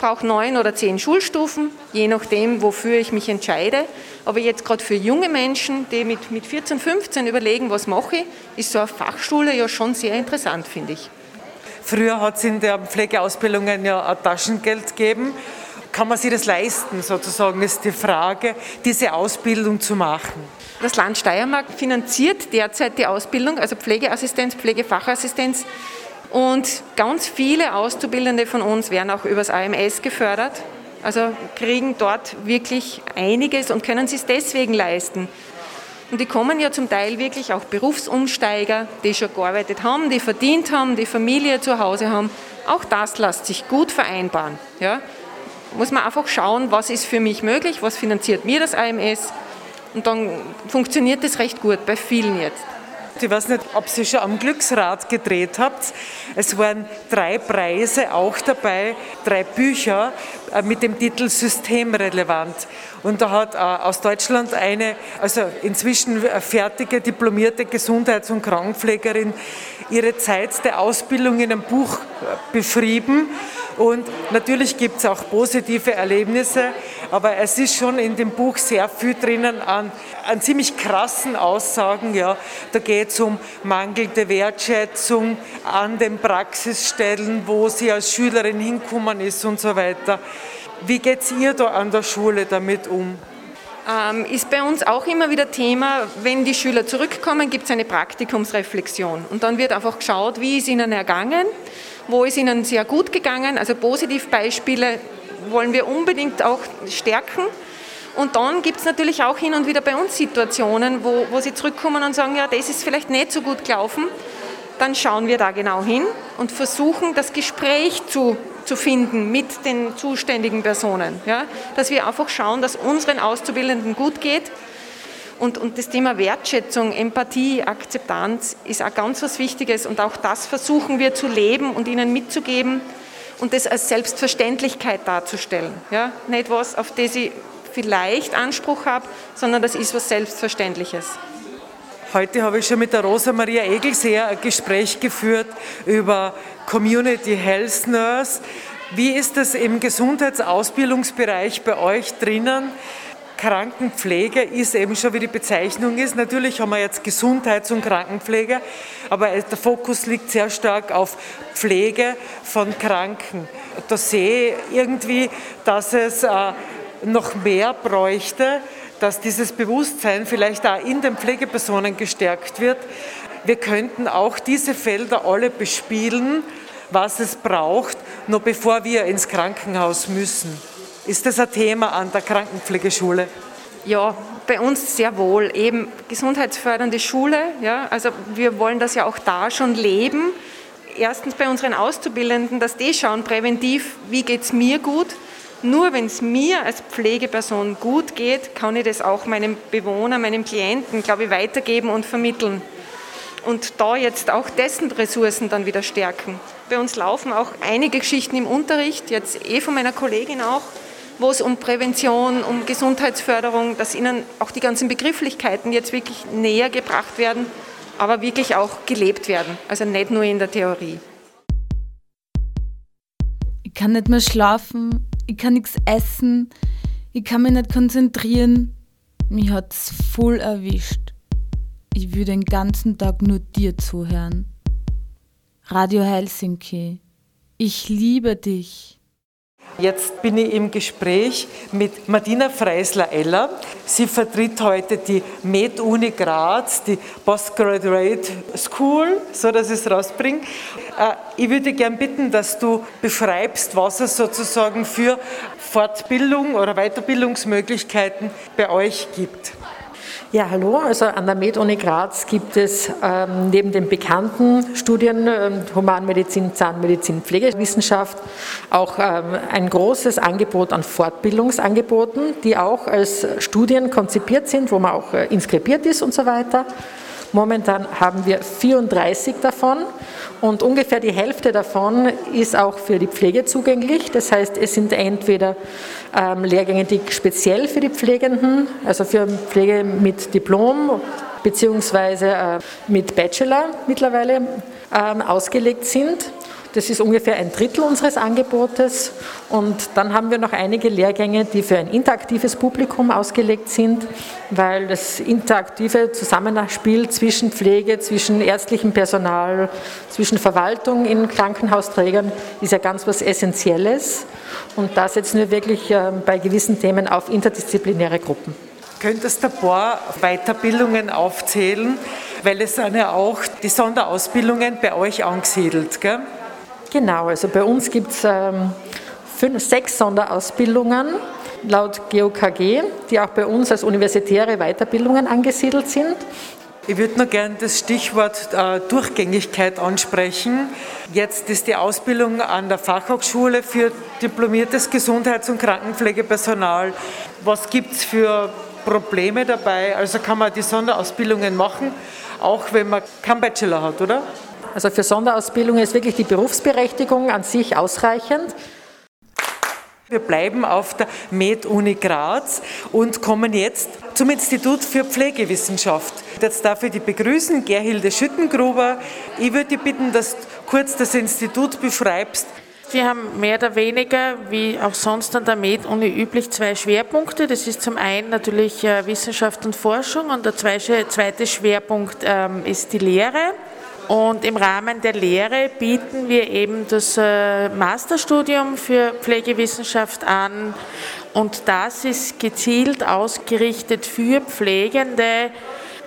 brauche neun oder zehn Schulstufen, je nachdem, wofür ich mich entscheide. Aber jetzt gerade für junge Menschen, die mit, mit 14, 15 überlegen, was mache ich, ist so eine Fachschule ja schon sehr interessant, finde ich. Früher hat es in der Pflegeausbildungen ja ein Taschengeld gegeben. Kann man sich das leisten, sozusagen, ist die Frage, diese Ausbildung zu machen? Das Land Steiermark finanziert derzeit die Ausbildung, also Pflegeassistenz, Pflegefachassistenz Und ganz viele Auszubildende von uns werden auch übers AMS gefördert. Also kriegen dort wirklich einiges und können es deswegen leisten. Und die kommen ja zum Teil wirklich auch Berufsumsteiger, die schon gearbeitet haben, die verdient haben, die Familie zu Hause haben. Auch das lässt sich gut vereinbaren. Ja? Muss man einfach schauen, was ist für mich möglich, was finanziert mir das AMS. Und dann funktioniert das recht gut bei vielen jetzt. Ich weiß nicht, ob Sie schon am Glücksrad gedreht habt. Es waren drei Preise auch dabei, drei Bücher äh, mit dem Titel Systemrelevant. Und da hat äh, aus Deutschland eine, also inzwischen fertige diplomierte Gesundheits- und Krankenpflegerin ihre Zeit der Ausbildung in einem Buch äh, beschrieben. Und natürlich gibt es auch positive Erlebnisse, aber es ist schon in dem Buch sehr viel drinnen an, an ziemlich krassen Aussagen. Ja. Da geht es um mangelnde Wertschätzung an den Praxisstellen, wo sie als Schülerin hinkommen ist und so weiter. Wie geht es ihr da an der Schule damit um? Ähm, ist bei uns auch immer wieder Thema, wenn die Schüler zurückkommen, gibt es eine Praktikumsreflexion. Und dann wird einfach geschaut, wie ist ihnen ergangen, wo ist ihnen sehr gut gegangen. Also Positivbeispiele wollen wir unbedingt auch stärken. Und dann gibt es natürlich auch hin und wieder bei uns Situationen, wo, wo sie zurückkommen und sagen, ja, das ist vielleicht nicht so gut gelaufen. Dann schauen wir da genau hin und versuchen, das Gespräch zu, zu finden mit den zuständigen Personen. Ja? Dass wir einfach schauen, dass unseren Auszubildenden gut geht. Und, und das Thema Wertschätzung, Empathie, Akzeptanz ist auch ganz was Wichtiges. Und auch das versuchen wir zu leben und ihnen mitzugeben und das als Selbstverständlichkeit darzustellen. Ja? Nicht was, auf das ich vielleicht Anspruch habe, sondern das ist was Selbstverständliches. Heute habe ich schon mit der Rosa Maria Egelseer ein Gespräch geführt über Community Health Nurse. Wie ist das im Gesundheitsausbildungsbereich bei euch drinnen? Krankenpflege ist eben schon, wie die Bezeichnung ist. Natürlich haben wir jetzt Gesundheits- und Krankenpflege, aber der Fokus liegt sehr stark auf Pflege von Kranken. Da sehe ich irgendwie, dass es äh, noch mehr bräuchte, dass dieses Bewusstsein vielleicht auch in den Pflegepersonen gestärkt wird. Wir könnten auch diese Felder alle bespielen, was es braucht, noch bevor wir ins Krankenhaus müssen. Ist das ein Thema an der Krankenpflegeschule? Ja, bei uns sehr wohl. Eben gesundheitsfördernde Schule. Ja, also wir wollen das ja auch da schon leben. Erstens bei unseren Auszubildenden, dass die schauen präventiv, wie geht es mir gut. Nur wenn es mir als Pflegeperson gut geht, kann ich das auch meinem Bewohner, meinem Klienten, glaube ich, weitergeben und vermitteln. Und da jetzt auch dessen Ressourcen dann wieder stärken. Bei uns laufen auch einige Geschichten im Unterricht, jetzt eh von meiner Kollegin auch, wo es um Prävention, um Gesundheitsförderung, dass ihnen auch die ganzen Begrifflichkeiten jetzt wirklich näher gebracht werden, aber wirklich auch gelebt werden. Also nicht nur in der Theorie. Ich kann nicht mehr schlafen, ich kann nichts essen, ich kann mich nicht konzentrieren. Mich hat's voll erwischt. Ich will den ganzen Tag nur dir zuhören. Radio Helsinki, ich liebe dich. Jetzt bin ich im Gespräch mit Martina Freisler-Eller. Sie vertritt heute die Med-Uni Graz, die Postgraduate School, so dass ich es rausbringe. Äh, ich würde gerne bitten, dass du beschreibst, was es sozusagen für Fortbildung oder Weiterbildungsmöglichkeiten bei euch gibt. Ja, hallo. Also an der Med-Uni Graz gibt es ähm, neben den bekannten Studien ähm, Humanmedizin, Zahnmedizin, Pflegewissenschaft auch ähm, ein großes Angebot an Fortbildungsangeboten, die auch als Studien konzipiert sind, wo man auch äh, inskribiert ist und so weiter. Momentan haben wir 34 davon und ungefähr die Hälfte davon ist auch für die Pflege zugänglich. Das heißt, es sind entweder ähm, Lehrgänge, die speziell für die Pflegenden, also für Pflege mit Diplom beziehungsweise äh, mit Bachelor mittlerweile ähm, ausgelegt sind. Das ist ungefähr ein Drittel unseres Angebotes. Und dann haben wir noch einige Lehrgänge, die für ein interaktives Publikum ausgelegt sind, weil das interaktive Zusammenspiel zwischen Pflege, zwischen ärztlichem Personal, zwischen Verwaltung in Krankenhausträgern ist ja ganz was Essentielles. Und da setzen wir wirklich ähm, bei gewissen Themen auf interdisziplinäre Gruppen. Könntest du ein paar Weiterbildungen aufzählen, weil es sind ja auch die Sonderausbildungen bei euch angesiedelt. Gell? Genau, also bei uns gibt es ähm, sechs Sonderausbildungen laut GOKG, die auch bei uns als universitäre Weiterbildungen angesiedelt sind. Ich würde nur gerne das Stichwort äh, Durchgängigkeit ansprechen. Jetzt ist die Ausbildung an der Fachhochschule für diplomiertes Gesundheits- und Krankenpflegepersonal. Was gibt es für Probleme dabei? Also kann man die Sonderausbildungen machen, auch wenn man keinen Bachelor hat, oder? Also für Sonderausbildungen ist wirklich die Berufsberechtigung an sich ausreichend. Wir bleiben auf der Med-Uni Graz und kommen jetzt zum Institut für Pflegewissenschaft. Jetzt darf ich die begrüßen, Gerhilde Schüttengruber. Ich würde dich bitten, dass du kurz das Institut beschreibst. Wir haben mehr oder weniger, wie auch sonst an der Med-Uni üblich, zwei Schwerpunkte. Das ist zum einen natürlich äh, Wissenschaft und Forschung und der zweite Schwerpunkt ähm, ist die Lehre. Und im Rahmen der Lehre bieten wir eben das äh, Masterstudium für Pflegewissenschaft an. Und das ist gezielt ausgerichtet für Pflegende,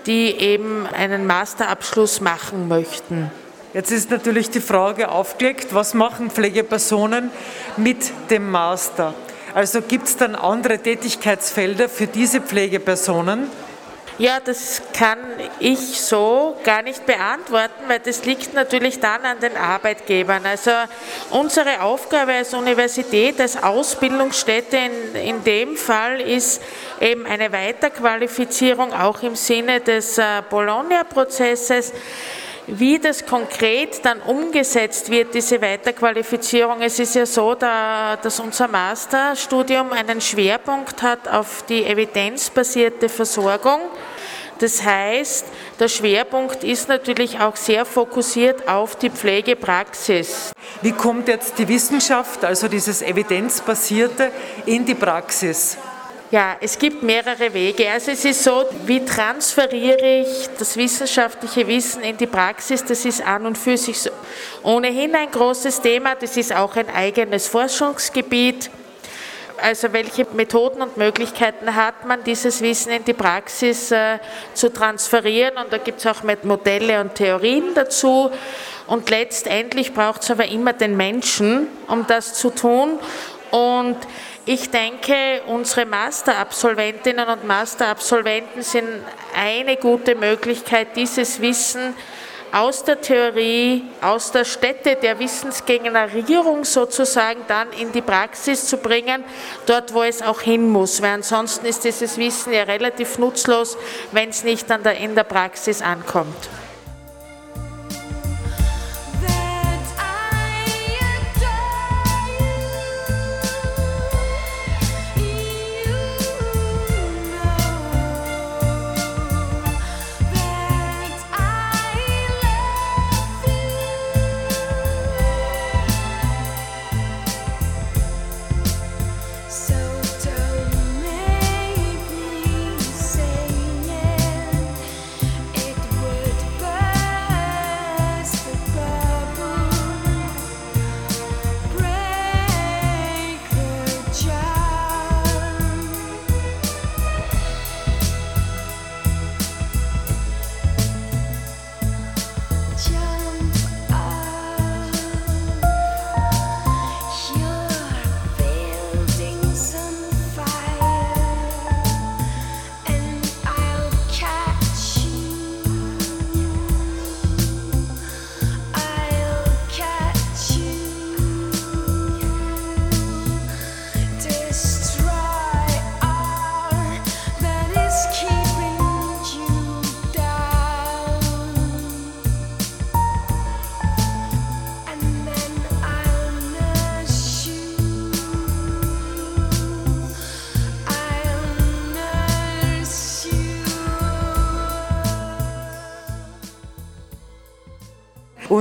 die eben einen Masterabschluss machen möchten. Jetzt ist natürlich die Frage aufgelegt, was machen Pflegepersonen mit dem Master? Also gibt es dann andere Tätigkeitsfelder für diese Pflegepersonen? Ja, das kann ich so gar nicht beantworten, weil das liegt natürlich dann an den Arbeitgebern. Also unsere Aufgabe als Universität, als Ausbildungsstätte in, in dem Fall ist eben eine Weiterqualifizierung auch im Sinne des äh, Bologna-Prozesses. Wie das konkret dann umgesetzt wird, diese Weiterqualifizierung, es ist ja so, dass unser Masterstudium einen Schwerpunkt hat auf die evidenzbasierte Versorgung. Das heißt, der Schwerpunkt ist natürlich auch sehr fokussiert auf die Pflegepraxis. Wie kommt jetzt die Wissenschaft, also dieses evidenzbasierte, in die Praxis? Ja, es gibt mehrere Wege. Also es ist so, wie transferiere ich das wissenschaftliche Wissen in die Praxis? Das ist an und für sich ohnehin ein großes Thema. Das ist auch ein eigenes Forschungsgebiet. Also welche Methoden und Möglichkeiten hat man, dieses Wissen in die Praxis äh, zu transferieren? Und da gibt es auch Modelle und Theorien dazu. Und letztendlich braucht es aber immer den Menschen, um das zu tun. Und ich denke, unsere Masterabsolventinnen und Masterabsolventen sind eine gute Möglichkeit, dieses Wissen aus der Theorie, aus der Stätte der Wissensgenerierung sozusagen dann in die Praxis zu bringen, dort wo es auch hin muss. Weil ansonsten ist dieses Wissen ja relativ nutzlos, wenn es nicht an der, in der Praxis ankommt.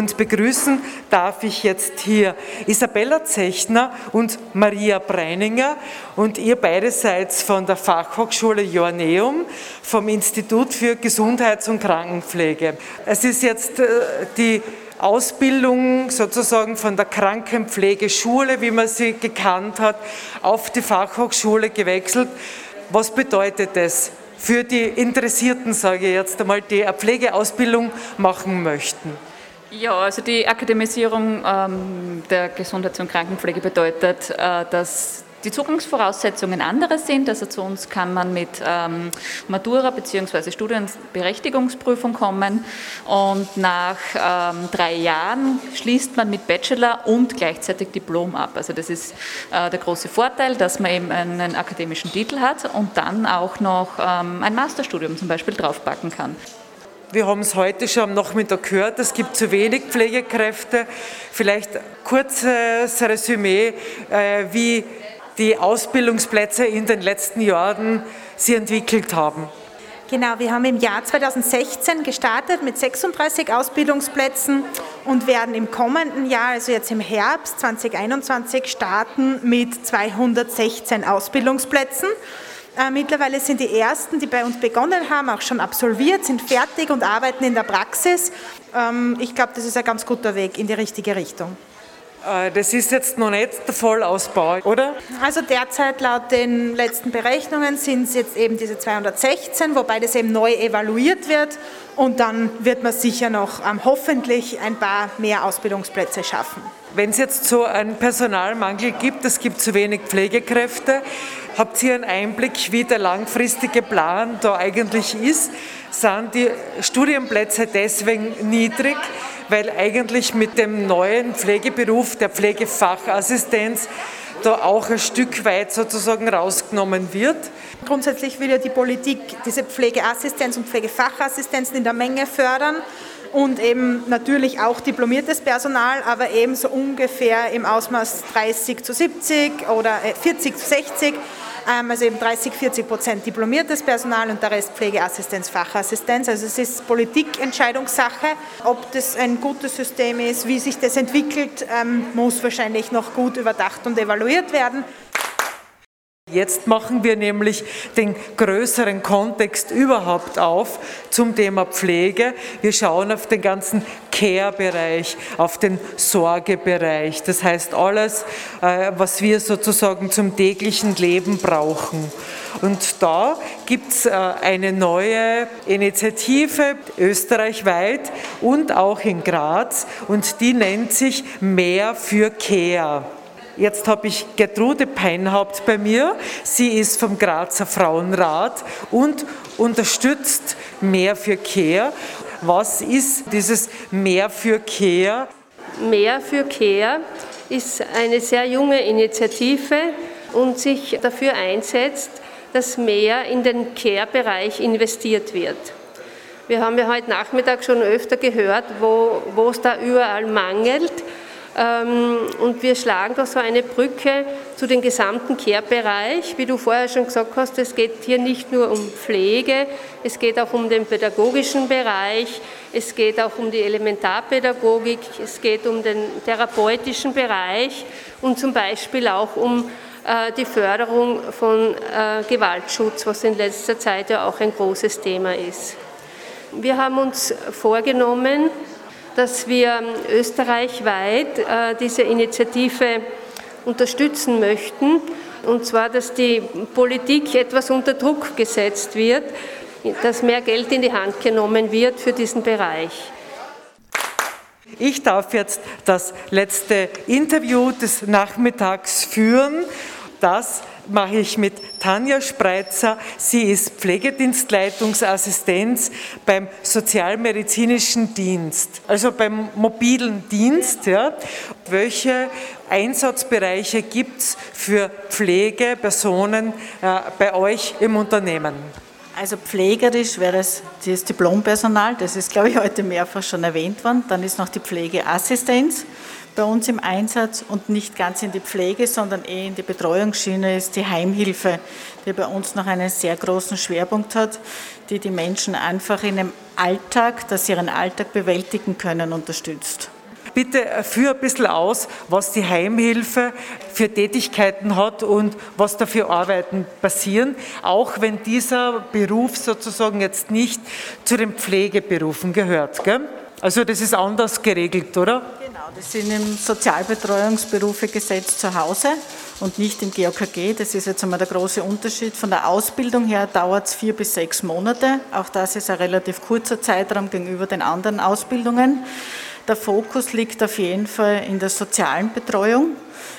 Und begrüßen darf ich jetzt hier Isabella Zechner und Maria Breininger. Und ihr beide seid von der Fachhochschule Joanneum, vom Institut für Gesundheits- und Krankenpflege. Es ist jetzt äh, die Ausbildung sozusagen von der Krankenpflegeschule, wie man sie gekannt hat, auf die Fachhochschule gewechselt. Was bedeutet das für die Interessierten, sage ich jetzt einmal, die eine Pflegeausbildung machen möchten? Ja, also die Akademisierung ähm, der Gesundheits- und Krankenpflege bedeutet, äh, dass die Zugangsvoraussetzungen andere sind. Also zu uns kann man mit ähm, Matura bzw. Studienberechtigungsprüfung kommen und nach ähm, drei Jahren schließt man mit Bachelor und gleichzeitig Diplom ab. Also das ist äh, der große Vorteil, dass man eben einen akademischen Titel hat und dann auch noch ähm, ein Masterstudium zum Beispiel draufpacken kann. Wir haben es heute schon am Nachmittag gehört, es gibt zu wenig Pflegekräfte. Vielleicht kurzes Resümee, äh, wie die Ausbildungsplätze in den letzten Jahren sich entwickelt haben. Genau, wir haben im Jahr 2016 gestartet mit 36 Ausbildungsplätzen und werden im kommenden Jahr, also jetzt im Herbst 2021, starten mit 216 Ausbildungsplätzen. Äh, mittlerweile sind die ersten, die bei uns begonnen haben, auch schon absolviert, sind fertig und arbeiten in der Praxis. Ähm, ich glaube, das ist ein ganz guter Weg in die richtige Richtung. Äh, das ist jetzt noch nicht der Vollausbau, oder? Also derzeit laut den letzten Berechnungen sind es jetzt eben diese 216, wobei das eben neu evaluiert wird und dann wird man sicher noch ähm, hoffentlich ein paar mehr Ausbildungsplätze schaffen. Wenn es jetzt so einen Personalmangel gibt, es gibt zu wenig Pflegekräfte, habt ihr einen Einblick, wie der langfristige Plan da eigentlich ist? Sind die Studienplätze deswegen niedrig, weil eigentlich mit dem neuen Pflegeberuf der Pflegefachassistenz da auch ein Stück weit sozusagen rausgenommen wird. Grundsätzlich will ja die Politik diese Pflegeassistenz und Pflegefachassistenzen in der Menge fördern und eben natürlich auch diplomiertes Personal, aber eben so ungefähr im Ausmaß 30 zu 70 oder 40 äh, zu 60 ähm, also eben 30, 40 Prozent diplomiertes Personal und der Rest Pflegeassistenz, Fachassistenz. Also es ist Politikentscheidungssache. Ob das ein gutes System ist, wie sich das entwickelt, ähm, muss wahrscheinlich noch gut überdacht und evaluiert werden. Jetzt machen wir nämlich den größeren Kontext überhaupt auf zum Thema Pflege. Wir schauen auf den ganzen Care-Bereich, auf den Sorgebereich. Das heißt alles, äh, was wir sozusagen zum täglichen Leben brauchen. Und da gibt es äh, eine neue Initiative österreichweit und auch in Graz und die nennt sich Mehr für Care. Jetzt habe ich Gertrude Peinhaupt bei mir. Sie ist vom Grazer Frauenrat und unterstützt Mehr für Care. Was ist dieses Mehr für Care? Mehr für Care ist eine sehr junge Initiative und sich dafür einsetzt, dass mehr in den Care-Bereich investiert wird. Wir haben ja heute Nachmittag schon öfter gehört, wo, wo es da überall mangelt. Ähm, und wir schlagen da so eine Brücke zu dem gesamten Care-Bereich. Wie du vorher schon gesagt hast, es geht hier nicht nur um Pflege, es geht auch um den pädagogischen Bereich, es geht auch um die Elementarpädagogik, es geht um den therapeutischen Bereich und zum Beispiel auch um äh, die Förderung von äh, Gewaltschutz, was in letzter Zeit ja auch ein großes Thema ist. Wir haben uns vorgenommen, dass wir österreichweit äh, diese Initiative unterstützen möchten. Und zwar, dass die Politik etwas unter Druck gesetzt wird, dass mehr Geld in die Hand genommen wird für diesen Bereich. Ich darf jetzt das letzte Interview des Nachmittags führen. Das mache ich mit Tanja Spreitzer. Sie ist Pflegedienstleitungsassistenz beim Sozialmedizinischen Dienst, also beim mobilen Dienst. Ja. Welche Einsatzbereiche gibt es für Pflegepersonen äh, bei euch im Unternehmen? Also pflegerisch wäre es das Diplompersonal, das ist, glaube ich, heute mehrfach schon erwähnt worden. Dann ist noch die Pflegeassistenz bei uns im Einsatz und nicht ganz in die Pflege, sondern eher in die Betreuungsschiene ist die Heimhilfe, die bei uns noch einen sehr großen Schwerpunkt hat, die die Menschen einfach in dem Alltag, dass sie ihren Alltag bewältigen können, unterstützt. Bitte führ ein bisschen aus, was die Heimhilfe für Tätigkeiten hat und was da für Arbeiten passieren, auch wenn dieser Beruf sozusagen jetzt nicht zu den Pflegeberufen gehört. Gell? Also das ist anders geregelt, oder? Genau. Das sind im Sozialbetreuungsberufegesetz zu Hause und nicht im GOKG. Das ist jetzt einmal der große Unterschied. Von der Ausbildung her dauert es vier bis sechs Monate. Auch das ist ein relativ kurzer Zeitraum gegenüber den anderen Ausbildungen. Der Fokus liegt auf jeden Fall in der sozialen Betreuung.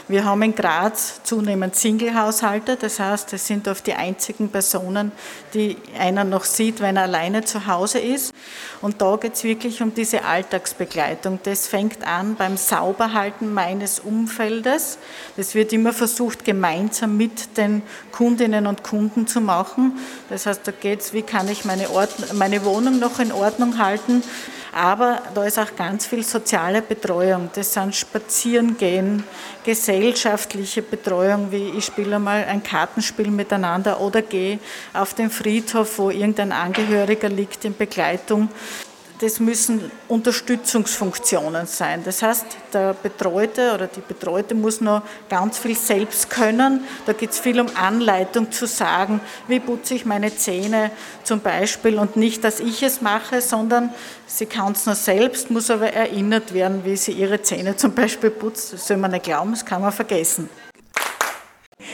Wir haben in Graz zunehmend Single-Haushalte, das heißt, es sind oft die einzigen Personen, die einer noch sieht, wenn er alleine zu Hause ist. Und da geht es wirklich um diese Alltagsbegleitung. Das fängt an beim Sauberhalten meines Umfeldes. Das wird immer versucht, gemeinsam mit den Kundinnen und Kunden zu machen. Das heißt, da geht es, wie kann ich meine, Ordnung, meine Wohnung noch in Ordnung halten. Aber da ist auch ganz viel soziale Betreuung. Das sind Spazierengehen, gesellschaftliche Betreuung, wie ich spiele mal ein Kartenspiel miteinander oder gehe auf den Friedhof, wo irgendein Angehöriger liegt in Begleitung das müssen Unterstützungsfunktionen sein. Das heißt, der Betreute oder die Betreute muss noch ganz viel selbst können. Da geht es viel um Anleitung zu sagen, wie putze ich meine Zähne zum Beispiel und nicht, dass ich es mache, sondern sie kann es nur selbst, muss aber erinnert werden, wie sie ihre Zähne zum Beispiel putzt. Das soll man nicht glauben, das kann man vergessen.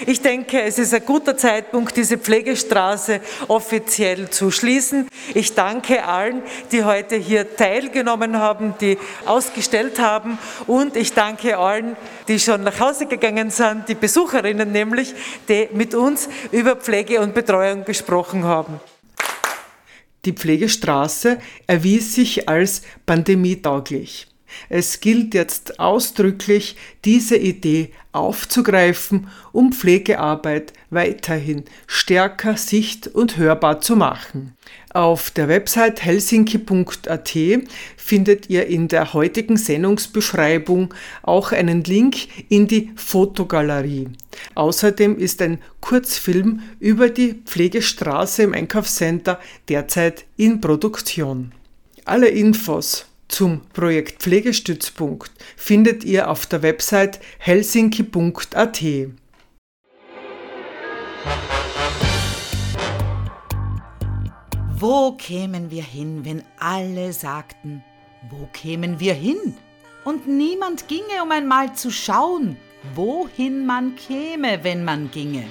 Ich denke, es ist ein guter Zeitpunkt, diese Pflegestraße offiziell zu schließen. Ich danke allen, die heute hier teilgenommen haben, die ausgestellt haben und ich danke allen, die schon nach Hause gegangen sind, die Besucherinnen nämlich, die mit uns über Pflege und Betreuung gesprochen haben. Die Pflegestraße erwies sich als pandemietauglich. Es gilt jetzt ausdrücklich, diese Idee aufzugreifen, um Pflegearbeit weiterhin stärker sicht- und hörbar zu machen. Auf der Website helsinki.at findet ihr in der heutigen Sendungsbeschreibung auch einen Link in die Fotogalerie. Außerdem ist ein Kurzfilm über die Pflegestraße im Einkaufscenter derzeit in Produktion. Alle Infos zum Projekt Pflegestützpunkt findet ihr auf der Website helsinki.at. Wo kämen wir hin, wenn alle sagten, wo kämen wir hin? Und niemand ginge, um einmal zu schauen, wohin man käme, wenn man ginge.